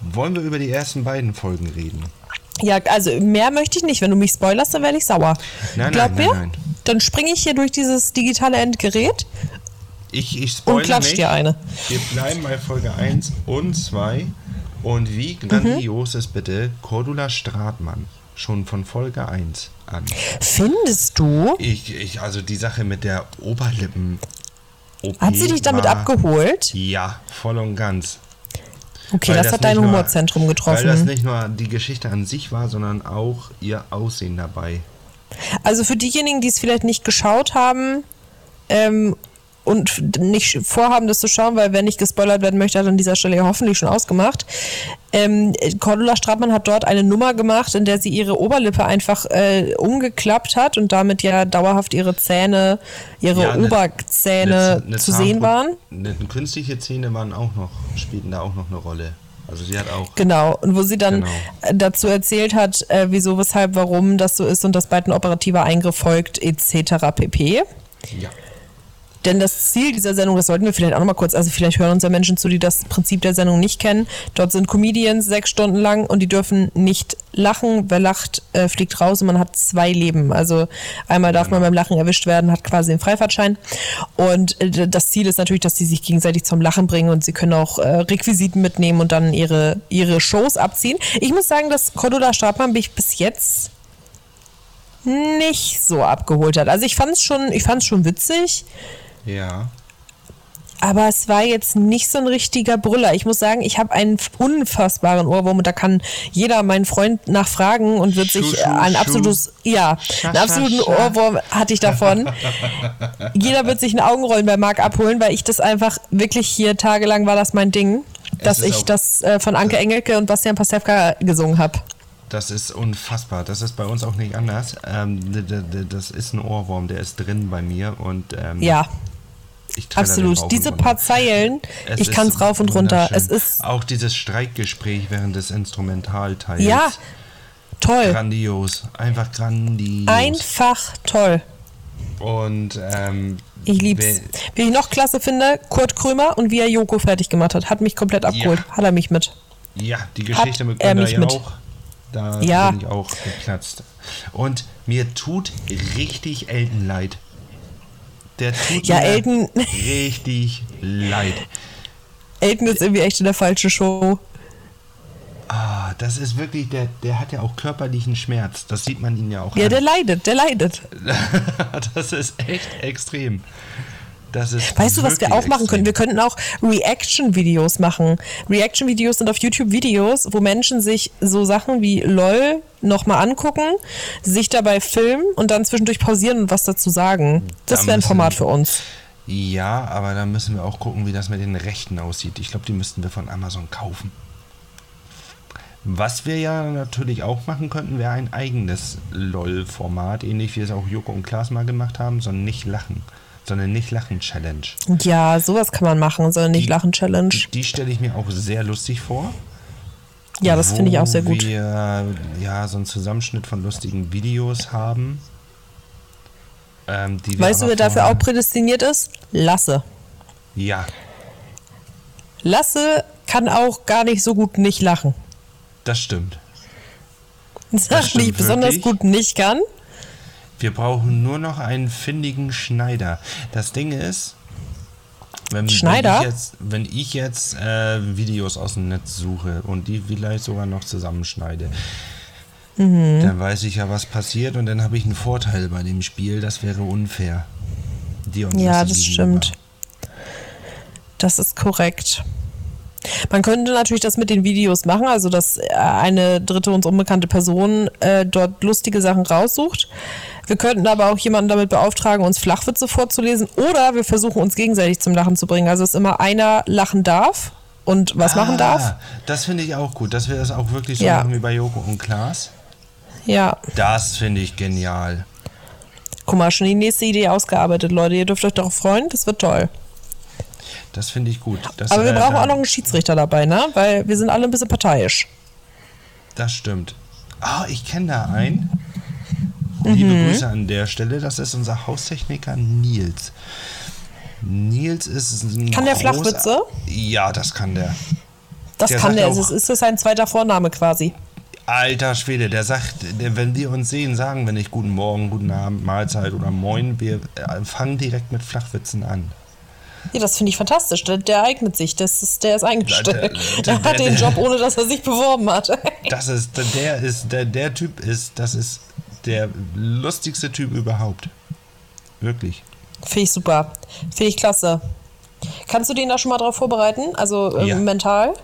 Wollen wir über die ersten beiden Folgen reden? Ja, also mehr möchte ich nicht. Wenn du mich spoilerst, dann werde ich sauer. Nein, Glaub nein, mir, nein, nein. dann springe ich hier durch dieses digitale Endgerät Ich, ich spoilere und klatsch dir eine. Wir bleiben bei Folge 1 und 2. Und wie grandios ist bitte Cordula Stratmann schon von Folge 1 an? Findest du? Ich, ich, also die Sache mit der Oberlippen. OP Hat sie dich damit war- abgeholt? Ja, voll und ganz. Okay, Weil das, hat dein nur- Humorzentrum Weil das getroffen. nicht nur die Geschichte an sich war, sondern auch ihr Aussehen dabei. Also für diejenigen, die es vielleicht nicht geschaut haben ähm, und nicht vorhaben, das zu schauen, weil wer nicht gespoilert werden möchte, hat an dieser Stelle ja hoffentlich schon ausgemacht. Ähm, Cordula Stratmann hat dort eine Nummer gemacht, in der sie ihre Oberlippe einfach äh, umgeklappt hat und damit ja dauerhaft ihre Zähne, ihre Ja, ne- Oberzähne eine- eine zu sehen waren. Eine, künstliche Zähne waren auch noch, spielten da auch noch eine Rolle. Also sie hat auch. Genau, und wo sie dann Genau. dazu erzählt hat, äh, wieso, weshalb, warum das so ist und dass bald ein operativer Eingriff folgt, etc. pp. Ja. Denn das Ziel dieser Sendung, das sollten wir vielleicht auch nochmal kurz, also vielleicht hören uns ja Menschen zu, die das Prinzip der Sendung nicht kennen. Dort sind Comedians sechs Stunden lang und die dürfen nicht lachen. Wer lacht, äh, fliegt raus und man hat zwei Leben. Also einmal darf man beim Lachen erwischt werden, hat quasi den Freifahrtschein. Und äh, das Ziel ist natürlich, dass sie sich gegenseitig zum Lachen bringen und sie können auch äh, Requisiten mitnehmen und dann ihre, ihre Shows abziehen. Ich muss sagen, dass Cordula Stratmann mich bis jetzt nicht so abgeholt hat. Also ich fand es schon, ich fand's schon witzig. Ja. Aber es war jetzt nicht so ein richtiger Brüller. Ich muss sagen, ich habe einen unfassbaren Ohrwurm und da kann jeder meinen Freund nachfragen und wird Schuh, sich Schuh, äh, ein absolutes, ja, Scha, einen absoluten scha. Ohrwurm hatte ich davon. *laughs* jeder wird sich ein Augenrollen bei Marc abholen, weil ich das einfach wirklich hier tagelang war das mein Ding, dass ich das äh, von Anke Engelke und Bastian Pastewka gesungen habe. Das ist unfassbar. Das ist bei uns auch nicht anders. Ähm, das ist ein Ohrwurm, der ist drin bei mir und ähm, Ja. Absolut. Diese paar Zeilen, Es ich kann es rauf und runter. Es ist, auch dieses Streikgespräch während des Instrumentalteils. ja, toll. Grandios. Einfach grandios. Einfach toll. Und ähm, Ich lieb's. Wie ich noch klasse finde, Kurt Krömer und wie er Joko fertig gemacht hat. Hat mich komplett abgeholt. Ja. Hat er mich mit. Ja, die Geschichte mit er Günther mich mit. Da Ja. bin ich auch geplatzt. Und mir tut richtig Elton leid. Der tut Ja, mir Elton- richtig leid. Elton ist irgendwie echt in der falschen Show. Ah, das ist wirklich, der, der hat ja auch körperlichen Schmerz. Das sieht man ihn ja auch Ja, an. der leidet, der leidet. *laughs* das ist echt extrem. Das ist Weißt du, was wir auch machen können? Wir könnten auch Reaction-Videos machen. Reaction-Videos sind auf YouTube Videos, wo Menschen sich so Sachen wie LOL nochmal angucken, sich dabei filmen und dann zwischendurch pausieren und was dazu sagen. Das Da wäre ein Format für uns. Ja, aber da müssen wir auch gucken, wie das mit den Rechten aussieht. Ich glaube, die müssten wir von Amazon kaufen. Was wir ja natürlich auch machen könnten, wäre ein eigenes LOL-Format, ähnlich wie es auch Joko und Klaas mal gemacht haben, sondern nicht lachen. Sondern nicht lachen Challenge. Ja, sowas kann man machen, so eine Nicht-Lachen-Challenge. Die stelle ich mir auch sehr lustig vor. Ja, das finde ich auch sehr gut. wir ja so einen Zusammenschnitt von lustigen Videos haben. Ähm, die Weißt du, wer dafür auch prädestiniert ist? Lasse. Ja, Lasse kann auch gar nicht so gut nicht lachen. das stimmt. Sag stimmt nicht besonders gut nicht kann. Wir brauchen nur noch einen findigen Schneider. Das Ding ist, wenn, Schneider? wenn ich jetzt, wenn ich jetzt äh, Videos aus dem Netz suche und die vielleicht sogar noch zusammenschneide, Mhm. dann weiß ich ja, was passiert und dann habe ich einen Vorteil bei dem Spiel. Das wäre unfair. Ja, das stimmt. Das ist korrekt. Man könnte natürlich das mit den Videos machen, also dass äh, eine dritte uns unbekannte Person äh, dort lustige Sachen raussucht. Wir könnten aber auch jemanden damit beauftragen, uns Flachwitze vorzulesen oder wir versuchen uns gegenseitig zum Lachen zu bringen. Also dass immer einer lachen darf und was machen darf. Ah, Das finde ich auch gut, dass wir das auch wirklich so Ja. machen wie bei Joko und Klaas. Ja, Das finde ich genial. guck mal, schon die nächste Idee ausgearbeitet, Leute. Ihr dürft euch darauf freuen, das wird toll. Das finde ich gut. Das, Aber wir äh, brauchen auch noch einen Schiedsrichter dabei, ne? Weil wir sind alle ein bisschen parteiisch. Das stimmt. Ah, ich kenne da einen. Mhm. Liebe Grüße an der Stelle. Das ist unser Haustechniker Nils. Nils ist ein Kann der Flachwitze? Ja, das kann der. Das Der kann der. auch- Es ist, sein zweiter Vorname quasi. Alter Schwede, der sagt, wenn wir uns sehen, sagen wir nicht guten Morgen, guten Abend, Mahlzeit oder Moin. Wir äh, fangen direkt mit Flachwitzen an. Ja, das finde ich fantastisch. Der, der eignet sich. Das ist, der ist eingestellt. Der- *laughs* der- Der, hat den Job, ohne dass er sich beworben hat. Das ist, der ist, der, der Typ ist, das ist der lustigste Typ überhaupt. Wirklich. Finde ich super. Finde ich klasse. Kannst du den da schon mal drauf vorbereiten? Also ähm, Ja. mental?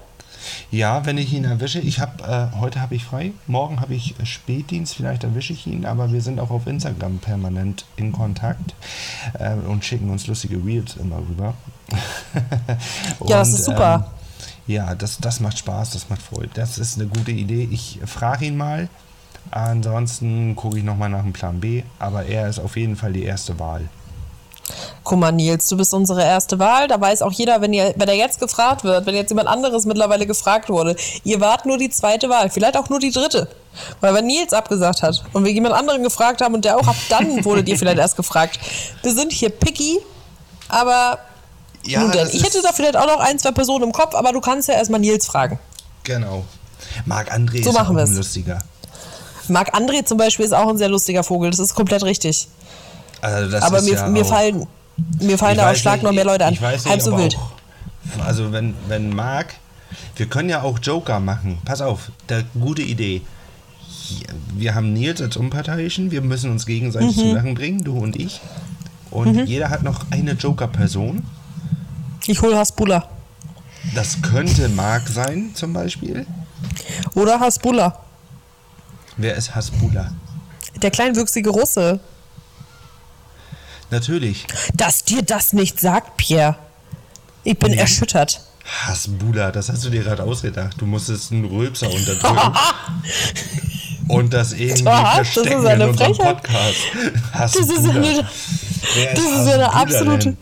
Ja, wenn ich ihn erwische, ich habe äh, heute habe ich frei, morgen habe ich äh, Spätdienst, vielleicht erwische ich ihn, aber wir sind auch auf Instagram permanent in Kontakt äh, und schicken uns lustige Reels immer rüber. *laughs* Ja, das Und, ist super. Ähm, ja, das, das macht Spaß, das macht Freude. Das ist eine gute Idee. Ich frage ihn mal. Ansonsten gucke ich nochmal nach dem Plan B, aber er ist auf jeden Fall die erste Wahl. Guck mal, Nils, du bist unsere erste Wahl. Da weiß auch jeder, wenn, ihr, wenn er jetzt gefragt wird, wenn jetzt jemand anderes mittlerweile gefragt wurde, ihr wart nur die zweite Wahl, vielleicht auch nur die dritte. Weil wenn Nils abgesagt hat und wir jemand anderen gefragt haben und der auch ab, dann *laughs* wurdet ihr vielleicht erst gefragt. Wir sind hier picky, aber Ja, nun denn. Ich hätte da vielleicht auch noch ein, zwei Personen im Kopf, aber du kannst ja erstmal Nils fragen. Genau. Marc André So ist machen auch lustiger. Marc André zum Beispiel ist auch ein sehr lustiger Vogel, das ist komplett richtig. Also aber mir, ja mir fallen, mir fallen da auf Schlag nicht, noch mehr Leute an. Ich weiß nicht, Halb so wild. Auch, also wenn, wenn Marc, wir können ja auch Joker machen. Pass auf, da, gute Idee. Wir haben Nils als Unparteiischen, wir müssen uns gegenseitig Mhm. zum Lachen bringen, du und ich. Und jeder hat noch eine Joker-Person. Ich hole Hasbulla. Das könnte Marc sein, zum Beispiel. Oder Hasbulla. Wer ist Hasbula? Der kleinwüchsige Russe. Natürlich. Dass dir das nicht sagt, Pierre. Ich bin erschüttert. Hasbula, das hast du dir gerade ausgedacht. Du musstest einen Rülpser unterdrücken. *laughs* und das irgendwie Was? Das ist verstecken in eine unserem Frechheit. Podcast. Das ist Hasbula. eine, das ist Hasbula eine absolute. denn?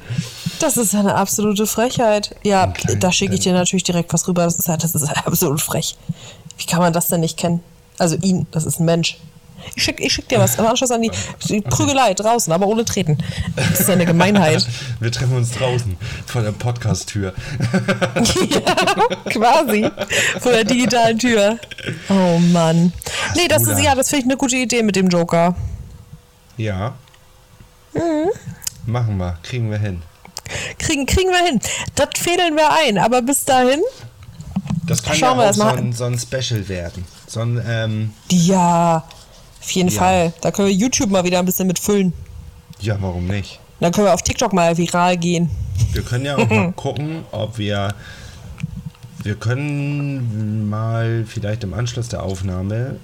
Das ist eine absolute Frechheit. Ja, da schicke ich dir natürlich direkt was rüber. Das ist, ja- das ist absolut frech. Wie kann man das denn nicht kennen? Also ihn, das ist ein Mensch. Ich schicke ich schick dir was im Anschluss an die, die Prügelei draußen, aber ohne Treten. Das ist eine Gemeinheit. *laughs* Wir treffen uns draußen vor der Podcast-Tür. *laughs* ja, quasi. Vor der digitalen Tür. Oh Mann. Nee, das ist, ja, das finde ich eine gute Idee mit dem Joker. Ja. Mhm. Machen wir, kriegen wir hin. Kriegen, kriegen wir hin. Das fädeln wir ein, aber bis dahin, Das kann Schauen wir ja auch erst so ein, so ein Special werden. So ein, ähm, ja, auf jeden Ja. Fall. Da können wir YouTube mal wieder ein bisschen mit füllen. ja, warum nicht? Dann können wir auf TikTok mal viral gehen. Wir können ja auch mal *laughs* gucken, ob wir. Wir können mal vielleicht im Anschluss der Aufnahme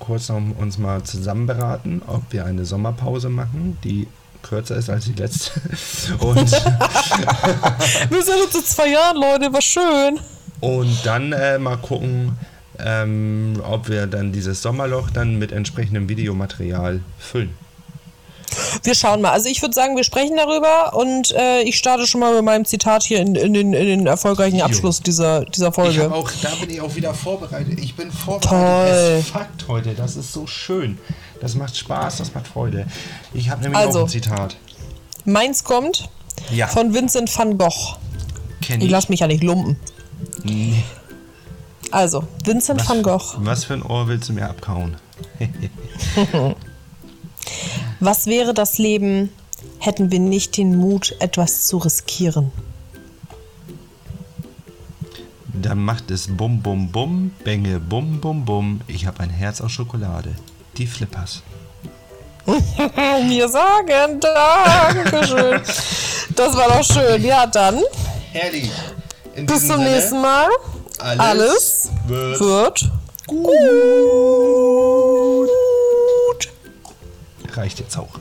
kurz noch uns mal zusammen beraten, ob wir eine Sommerpause machen, die kürzer ist als die letzte. *laughs* Und, Wir sind uns in zwei Jahren, Leute, war schön. und dann äh, mal gucken, ähm, ob wir dann dieses Sommerloch dann mit entsprechendem Videomaterial füllen. Wir schauen mal. Also ich würde sagen, wir sprechen darüber und äh, ich starte schon mal mit meinem Zitat hier in, in, den, in den erfolgreichen Abschluss dieser, dieser Ich Folge. auch, da bin ich auch wieder vorbereitet. Ich bin Toll. vorbereitet. Es Fakt heute. Das ist so schön. Das macht Spaß, das macht Freude. Ich habe nämlich Also. auch ein Zitat. Meins kommt Ja. von Vincent van Gogh. Kenn Ich lass mich ja nicht lumpen. Nee. Also, Vincent van Gogh. Was für ein Ohr willst du mir abkauen? *laughs* Was wäre das Leben, hätten wir nicht den Mut, etwas zu riskieren? Dann macht es bum bum bum, bänge bum bum bum. Ich habe ein Herz aus Schokolade. Die Flippers. *laughs* Mir sagen, Dankeschön. *laughs* Das war doch schön. Ja, dann Herrlich. Bis zum Sinne, nächsten Mal. Alles, Alles wird wird gut. reicht jetzt auch.